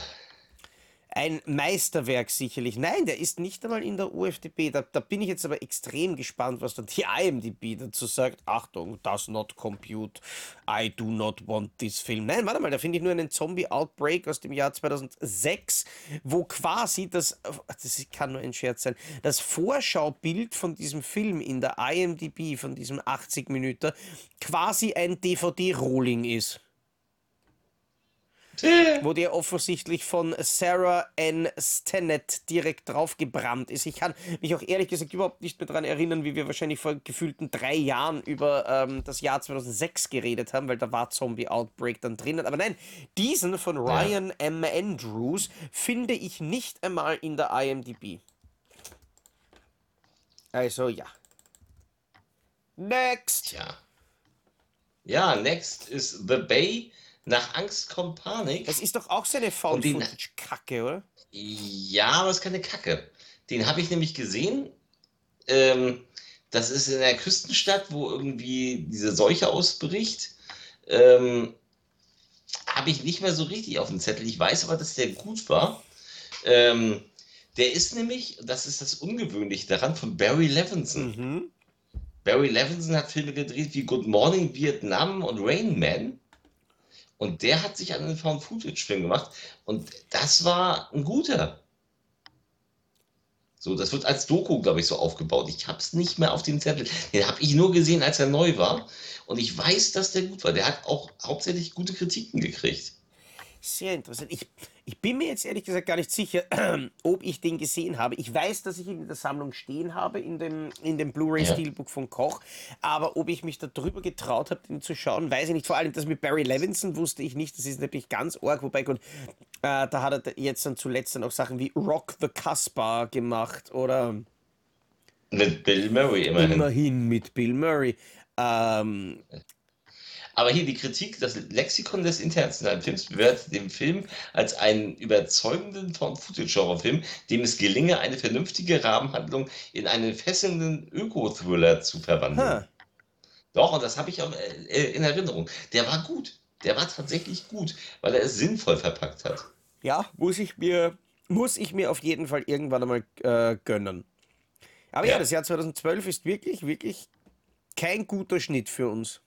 Ein Meisterwerk sicherlich. Nein, der ist nicht einmal in der UFDB. Da, da bin ich jetzt aber extrem gespannt, was dann die IMDb dazu sagt. Achtung, does not compute. I do not want this film. Nein, warte mal, da finde ich nur einen Zombie-Outbreak aus dem Jahr 2006, wo quasi das, das kann nur ein Scherz sein, das Vorschaubild von diesem Film in der IMDb, von diesem 80 Minuten, quasi ein DVD-Rolling ist wo der offensichtlich von Sarah N. Stennett direkt draufgebrannt ist. Ich kann mich auch ehrlich gesagt überhaupt nicht mehr daran erinnern, wie wir wahrscheinlich vor gefühlten drei Jahren über ähm, das Jahr 2006 geredet haben, weil da war Zombie Outbreak dann drinnen. Aber nein, diesen von Ryan M. Andrews finde ich nicht einmal in der IMDb. Also ja. Next! Tja. Ja, next ist The Bay. Nach Angst kommt Panik. Das ist doch auch so eine Und den- Found-Footage-Kacke, oder? Ja, aber es ist keine Kacke. Den habe ich nämlich gesehen. Ähm, das ist in der Küstenstadt, wo irgendwie diese Seuche ausbricht. Ähm, habe ich nicht mehr so richtig auf dem Zettel. Ich weiß aber, dass der gut war. Ähm, der ist nämlich, das ist das Ungewöhnliche daran, von Barry Levinson. Mhm. Barry Levinson hat Filme gedreht wie Good Morning Vietnam und Rain Man. Und der hat sich einen Found-Footage-Film gemacht und das war ein guter. So, das wird als Doku, glaube ich, so aufgebaut. Ich habe es nicht mehr auf dem Zettel. Den habe ich nur gesehen, als er neu war. Und ich weiß, dass der gut war. Der hat auch hauptsächlich gute Kritiken gekriegt. Sehr interessant. Ich, ich bin mir jetzt ehrlich gesagt gar nicht sicher, ob ich den gesehen habe. Ich weiß, dass ich ihn in der Sammlung stehen habe, in dem, in dem Blu-ray Ja. Steelbook von Koch. Aber ob ich mich da drüber getraut habe, den zu schauen, weiß ich nicht. Vor allem das mit Barry Levinson wusste ich nicht. Das ist natürlich ganz arg. Wobei, gut, äh, da hat er jetzt dann zuletzt dann auch Sachen wie Rock the Casbah gemacht oder Mit Bill Murray immerhin. immerhin mit Bill Murray. Ähm, Aber hier die Kritik, das Lexikon des internationalen Films bewertet den Film als einen überzeugenden Found-Footage-Horrorfilm, dem es gelinge, eine vernünftige Rahmenhandlung in einen fesselnden Öko-Thriller zu verwandeln. ha. Doch, und das habe ich auch äh, in Erinnerung. Der war gut. Der war tatsächlich gut, weil er es sinnvoll verpackt hat. Ja, muss ich mir, muss ich mir auf jeden Fall irgendwann einmal äh, gönnen. Aber ja. Ja. das Jahr 2012 ist wirklich, wirklich kein guter Schnitt für uns.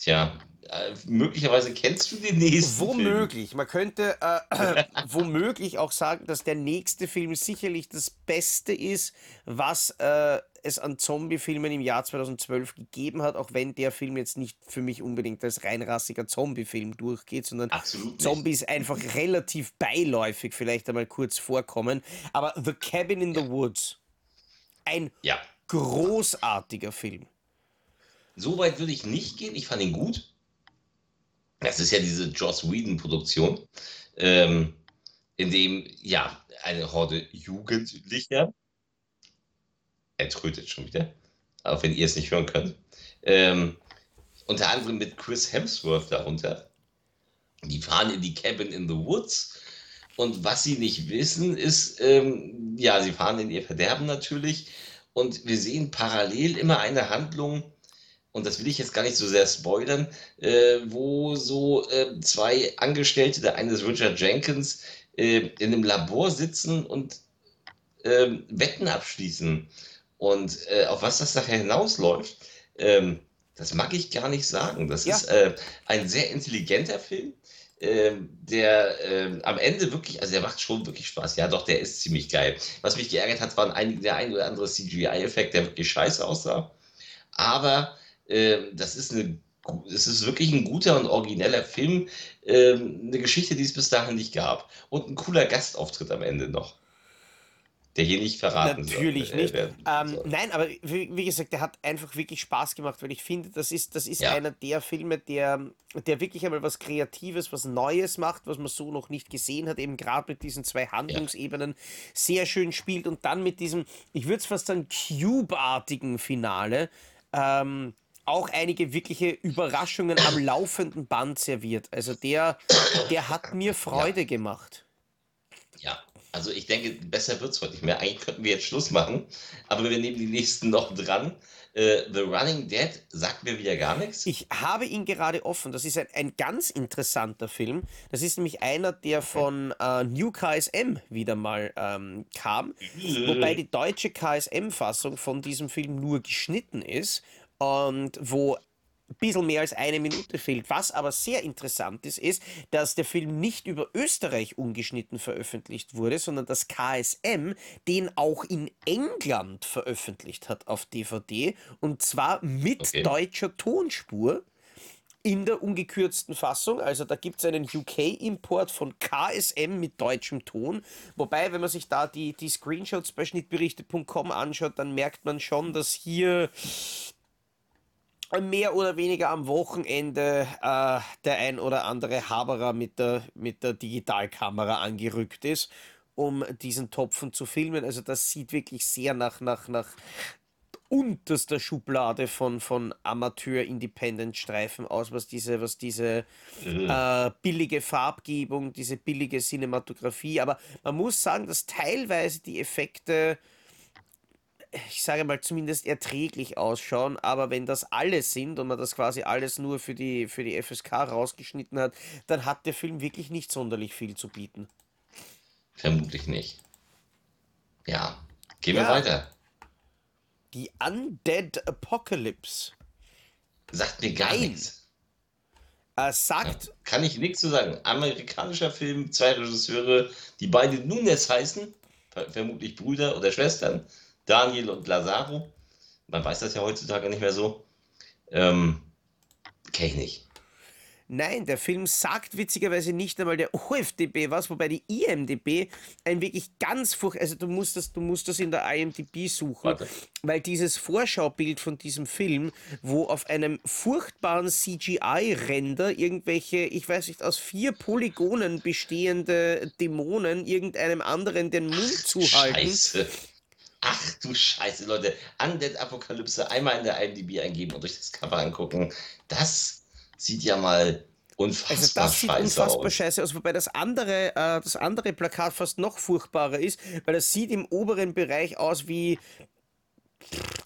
Tja, äh, möglicherweise kennst du den nächsten Film. Womöglich. Man könnte äh, womöglich auch sagen, dass der nächste Film sicherlich das Beste ist, was äh, es an Zombie-Filmen im Jahr 2012 gegeben hat, auch wenn der Film jetzt nicht für mich unbedingt als reinrassiger Zombie-Film durchgeht, sondern Absolut nicht. Zombies einfach relativ beiläufig vielleicht einmal kurz vorkommen. Aber The Cabin in the Woods, ein Ja, großartiger Film. So weit würde ich nicht gehen. Ich fand ihn gut. Das ist ja diese Joss Whedon-Produktion, ähm, in dem ja eine Horde Jugendlicher, er trötet schon wieder, auch wenn ihr es nicht hören könnt, ähm, unter anderem mit Chris Hemsworth darunter. Die fahren in die Cabin in the Woods. Und was sie nicht wissen, ist, ähm, ja, sie fahren in ihr Verderben natürlich. Und wir sehen parallel immer eine Handlung, und das will ich jetzt gar nicht so sehr spoilern, äh, wo so äh, zwei Angestellte, der eine ist Richard Jenkins, äh, in einem Labor sitzen und ähm, Wetten abschließen. Und äh, auf was das nachher hinausläuft, ähm, das mag ich gar nicht sagen. Das Ja. ist äh, ein sehr intelligenter Film, ähm, der am Ende wirklich, also der macht schon wirklich Spaß. Ja, doch, der ist ziemlich geil. Was mich geärgert hat, waren einige, der ein oder andere CGI-Effekt, der wirklich scheiße aussah. Aber das ist eine, es ist wirklich ein guter und origineller Film, ähm, eine Geschichte, die es bis dahin nicht gab. Und ein cooler Gastauftritt am Ende noch. Der hier nicht verraten Natürlich äh, nicht. Ähm, soll. nein, aber wie, wie gesagt, der hat einfach wirklich Spaß gemacht, weil ich finde, das ist, das ist Ja. einer der Filme, der, der wirklich einmal was Kreatives, was Neues macht, was man so noch nicht gesehen hat, eben gerade mit diesen zwei Handlungsebenen sehr schön spielt und dann mit diesem, ich würde es fast sagen, Cube-artigen Finale. Ähm, auch einige wirkliche Überraschungen am laufenden Band serviert. Also der, der hat mir Freude gemacht. Ja, also ich denke, besser wird es heute nicht mehr. Eigentlich könnten wir jetzt Schluss machen, aber wir nehmen die nächsten noch dran. Äh, The Running Dead sagt mir wieder gar nichts. Ich habe ihn gerade offen. Das ist ein, ein ganz interessanter Film. Das ist nämlich einer, der von äh, New KSM wieder mal ähm, kam. Wobei die deutsche KSM-Fassung von diesem Film nur geschnitten ist und wo ein bisschen mehr als eine Minute fehlt. Was aber sehr interessant ist, ist, dass der Film nicht über Österreich ungeschnitten veröffentlicht wurde, sondern dass KSM den auch in England veröffentlicht hat auf DVD und zwar mit Okay. deutscher Tonspur in der ungekürzten Fassung. Also da gibt es einen UK-Import von KSM mit deutschem Ton. Wobei, wenn man sich da die, die Screenshots bei schnittberichte.com anschaut, dann merkt man schon, dass hier mehr oder weniger am Wochenende äh, der ein oder andere Haberer mit der, mit der Digitalkamera angerückt ist, um diesen Topfen zu filmen. Also das sieht wirklich sehr nach, nach, nach unterster Schublade von, von Amateur-Independent-Streifen aus, was diese, was diese äh, billige Farbgebung, diese billige Cinematografie. Aber man muss sagen, dass teilweise die Effekte ich sage mal, zumindest erträglich ausschauen, aber wenn das alles sind und man das quasi alles nur für die, für die FSK rausgeschnitten hat, dann hat der Film wirklich nicht sonderlich viel zu bieten. Vermutlich nicht. Ja, gehen Ja. wir weiter. Die Undead Apocalypse. Sagt mir gar Nein. nichts. Äh, sagt. Kann ich nichts zu sagen. Amerikanischer Film, zwei Regisseure, die beide Nunes heißen, vermutlich Brüder oder Schwestern, Daniel und Lazaro. Man weiß das ja heutzutage nicht mehr so. Ähm, Kenne ich nicht. Nein, der Film sagt witzigerweise nicht einmal der OFDB was, wobei die IMDB ein wirklich ganz furcht, also du musst das, du musst das in der IMDB suchen, Warte. weil dieses Vorschaubild von diesem Film, wo auf einem furchtbaren CGI-Render irgendwelche, ich weiß nicht, aus vier Polygonen bestehende Dämonen irgendeinem anderen den Mund zuhalten. Scheiße. Ach du Scheiße, Leute. Undead Apokalypse einmal in der IMDb eingeben und euch das Cover angucken. Das sieht ja mal unfassbar Also das sieht scheiße unfassbar aus. scheiße aus, wobei das andere, äh, das andere Plakat fast noch furchtbarer ist, weil das sieht im oberen Bereich aus wie,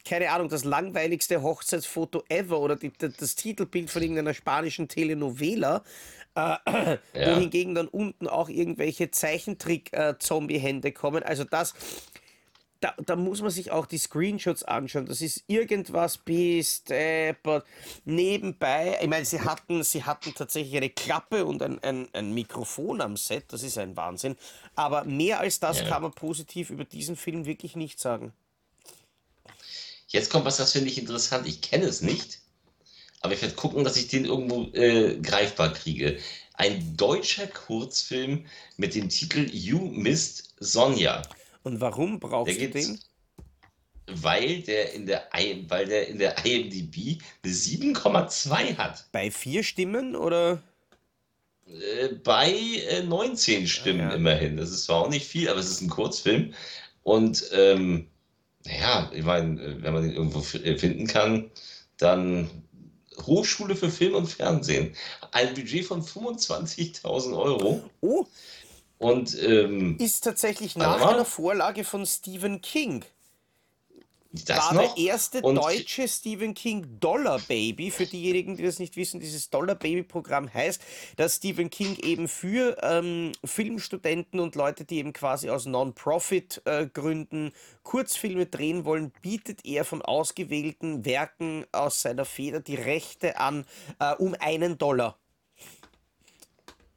keine Ahnung, das langweiligste Hochzeitsfoto ever oder die, das, das Titelbild von irgendeiner spanischen Telenovela. Äh, Ja. Wohingegen dann unten auch irgendwelche Zeichentrick-Zombie-Hände kommen. Also das, da, da muss man sich auch die Screenshots anschauen. Das ist irgendwas bis deppert. Nebenbei, ich meine, sie hatten, sie hatten tatsächlich eine Klappe und ein, ein, ein Mikrofon am Set, das ist ein Wahnsinn. Aber mehr als das Ja. kann man positiv über diesen Film wirklich nicht sagen. Jetzt kommt was, das finde ich interessant. Ich kenne es nicht, aber ich werde gucken, dass ich den irgendwo äh, greifbar kriege. Ein deutscher Kurzfilm mit dem Titel You Missed Sonja. Und warum brauchst Der du den? weil der in der, I, weil der in der IMDb eine 7,2 hat. Bei vier Stimmen oder? Äh, bei äh, 19 Stimmen Ja, ja. immerhin. Das ist zwar auch nicht viel, aber es ist ein Kurzfilm. Und ähm, naja, ich meine, äh, wenn man den irgendwo finden kann, dann Hochschule für Film und Fernsehen. Ein Budget von 25.000 Euro. Oh, Und ähm, ist tatsächlich nach mal. einer Vorlage von Stephen King. das war noch. der erste Und- deutsche Stephen King Dollar Baby. Für diejenigen, die das nicht wissen, dieses Dollar Baby Programm heißt, dass Stephen King eben für ähm, Filmstudenten und Leute, die eben quasi aus Non-Profit-Gründen Kurzfilme drehen wollen, bietet er von ausgewählten Werken aus seiner Feder die Rechte an äh, um einen Dollar.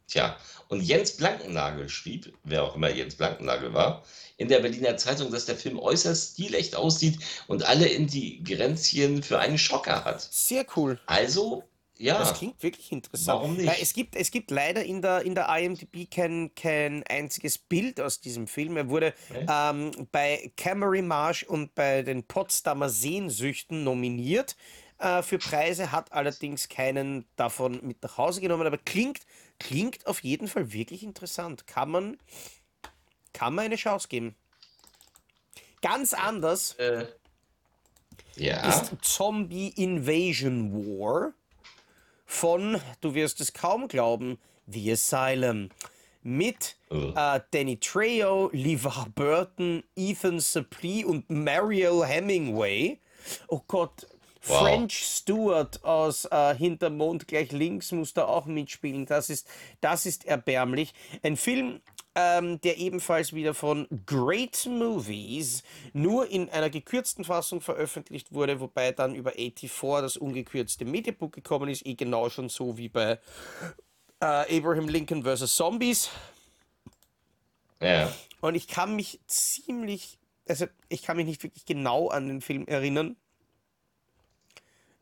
Tja, und Jens Blankennagel schrieb, wer auch immer Jens Blankennagel war, in der Berliner Zeitung, dass der Film äußerst stilecht aussieht und alle Ingredienzien für einen Schocker hat. Sehr cool. Also, ja, Das klingt wirklich interessant. Warum nicht? Weil es, gibt, es gibt leider in der, in der IMDb kein, kein einziges Bild aus diesem Film. Er wurde Nee? ähm, bei Camry Marsh und bei den Potsdamer Sehnsüchten nominiert äh, für Preise, hat allerdings keinen davon mit nach Hause genommen. Aber klingt, klingt auf jeden Fall wirklich interessant. Kann man, kann man eine Chance geben. Ganz anders äh, ja, ist Zombie Invasion War von, du wirst es kaum glauben, The Asylum. Mit Oh. äh, Danny Trejo, LeVar Burton, Ethan Suplee und Mariel Hemingway. Oh Gott, Wow. French Stewart aus äh, Hinter Mond gleich links muss da auch mitspielen. Das ist, das ist erbärmlich. Ein Film, ähm, der ebenfalls wieder von Great Movies nur in einer gekürzten Fassung veröffentlicht wurde, wobei dann über 84 das ungekürzte Mediabook gekommen ist, eh genau schon so wie bei äh, Abraham Lincoln vs. Zombies. ja, Und ich kann mich ziemlich, also ich kann mich nicht wirklich genau an den Film erinnern.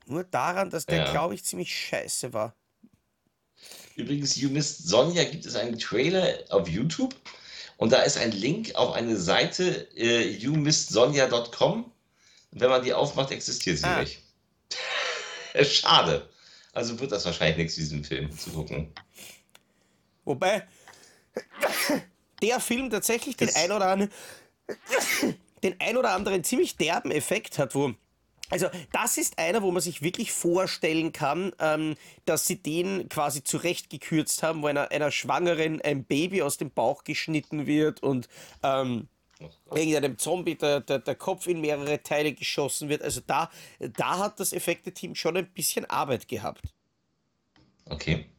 Nur daran, dass der, Ja. glaube ich, ziemlich scheiße war. Übrigens, You Missed Sonja gibt es einen Trailer auf YouTube und da ist ein Link auf eine Seite äh, youmissedsonja.com. Und wenn man die aufmacht, existiert sie Ah. nicht. Schade. Also wird das wahrscheinlich nichts, diesen Film zu gucken. Wobei der Film tatsächlich den Das- ein oder anderen, den ein oder anderen ziemlich derben Effekt hat, wo. Also, das ist einer, wo man sich wirklich vorstellen kann, ähm, dass sie den quasi zurechtgekürzt haben, wo einer, einer Schwangeren ein Baby aus dem Bauch geschnitten wird und ähm, irgendeinem Zombie der, der, der Kopf in mehrere Teile geschossen wird. Also, da, da hat das Effekte-Team schon ein bisschen Arbeit gehabt. Okay.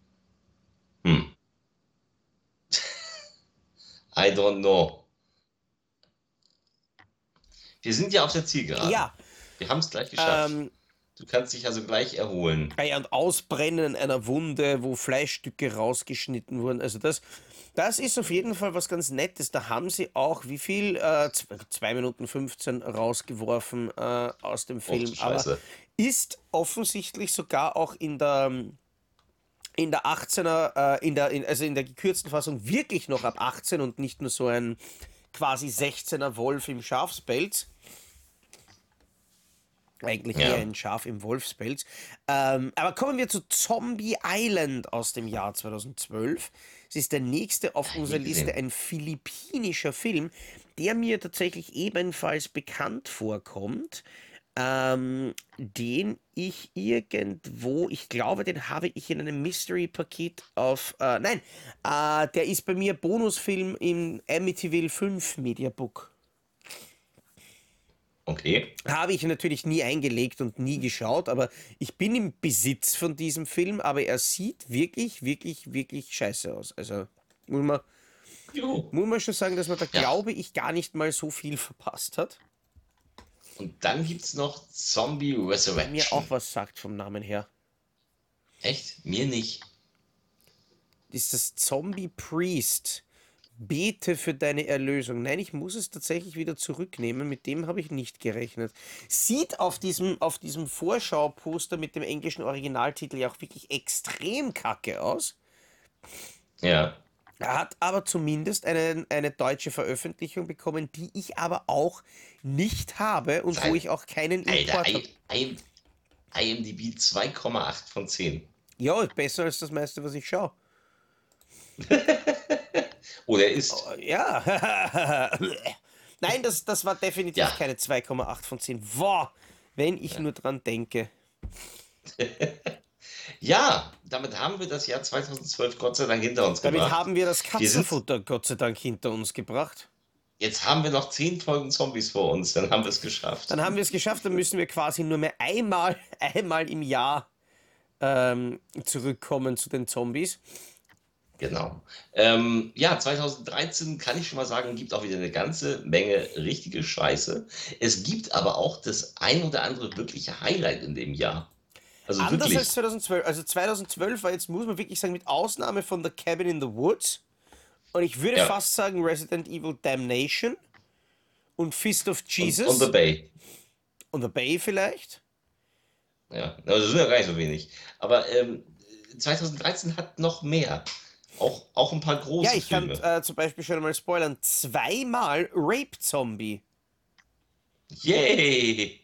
Hm. I don't know. Wir sind ja auf der Zielgerade. Ja, Wir haben es gleich geschafft. Ähm, Du kannst dich also gleich erholen. Ja, und Ausbrennen einer Wunde, wo Fleischstücke rausgeschnitten wurden. Also das, das ist auf jeden Fall was ganz Nettes. Da haben sie auch, wie viel? Äh, 2 Minuten 15 rausgeworfen äh, aus dem Film. Och, Aber ist offensichtlich sogar auch in der in der 18er, äh, in der, in, also in der gekürzten Fassung wirklich noch ab 18 und nicht nur so ein quasi 16er Wolf im Schafspelz. Eigentlich ja. eher ein Schaf im Wolfspelz. Ähm, aber kommen wir zu Zombie Island aus dem Jahr 2012. Es ist der nächste auf unserer Liste, ein philippinischer Film, der mir tatsächlich ebenfalls bekannt vorkommt ähm, den ich irgendwo, ich glaube, den habe ich in einem Mystery-Paket auf, äh, nein, äh, der ist bei mir Bonusfilm im Amityville 5 Mediabook. Okay. Habe ich natürlich nie eingelegt und nie geschaut, aber ich bin im Besitz von diesem Film, aber er sieht wirklich, wirklich, wirklich scheiße aus. Also muss man, muss man schon sagen, dass man da, ja. glaube ich, gar nicht mal so viel verpasst hat. Und dann gibt es noch Zombie Resurrection. Mir auch was sagt vom Namen her. Echt? Mir nicht. Ist das Zombie Priest? Bete für deine Erlösung. Nein, ich muss es tatsächlich wieder zurücknehmen. Mit dem habe ich nicht gerechnet. Sieht auf diesem, auf diesem Vorschauposter mit dem englischen Originaltitel ja auch wirklich extrem kacke aus. Ja. Er hat aber zumindest eine, eine deutsche Veröffentlichung bekommen, die ich aber auch nicht habe und Nein. wo ich auch keinen Import habe. IMDb 2,8 von 10. Ja, besser als das meiste, was ich schaue. Oder ist. Oh, ja. Nein, das, das war definitiv ja. keine 2,8 von 10. Boah, wenn ich ja. nur dran denke. Ja, damit haben wir das Jahr 2012 Gott sei Dank hinter uns damit gebracht. Damit haben wir das Katzenfutter Gott sei Dank hinter uns gebracht. Jetzt haben wir noch zehn Folgen Zombies vor uns, dann haben wir es geschafft. Dann haben wir es geschafft, dann müssen wir quasi nur mehr einmal, einmal im Jahr ähm, zurückkommen zu den Zombies. Genau. Ähm, ja, 2013 kann ich schon mal sagen, gibt auch wieder eine ganze Menge richtige Scheiße. Es gibt aber auch das ein oder andere wirkliche Highlight in dem Jahr. Also Anders wirklich. als 2012. Also 2012 war jetzt, muss man wirklich sagen, mit Ausnahme von The Cabin in the Woods und ich würde ja. fast sagen Resident Evil Damnation und Fist of Jesus. Und, und The Bay. Und The Bay vielleicht. Ja, also das sind ja gar nicht so wenig. Aber ähm, 2013 hat noch mehr. Auch, auch ein paar große Ja, ich Filme. kann äh, zum Beispiel schon mal spoilern. Zweimal Rape Zombie. Yay!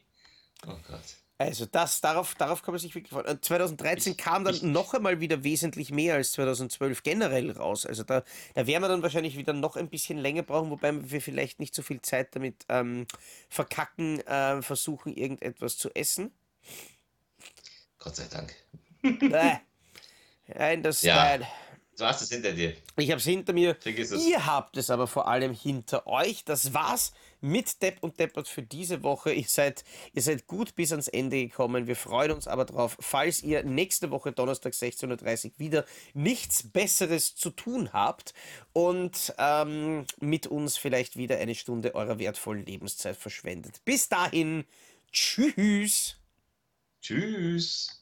Oh Gott. Also das, darauf, darauf kann man sich wirklich freuen. 2013 kam dann noch einmal wieder wesentlich mehr als 2012 generell raus. Also da, da werden wir dann wahrscheinlich wieder noch ein bisschen länger brauchen, wobei wir vielleicht nicht so viel Zeit damit ähm, verkacken, äh, versuchen irgendetwas zu essen. Gott sei Dank. Nein, das ja. nein. Du hast es hinter dir. Ich habe es hinter mir. Ihr habt es aber vor allem hinter euch. Das war's mit Depp und Deppert für diese Woche. Ihr seid, ihr seid gut bis ans Ende gekommen. Wir freuen uns aber drauf, falls ihr nächste Woche Donnerstag 16.30 Uhr wieder nichts Besseres zu tun habt und ähm, mit uns vielleicht wieder eine Stunde eurer wertvollen Lebenszeit verschwendet. Bis dahin, tschüss. Tschüss.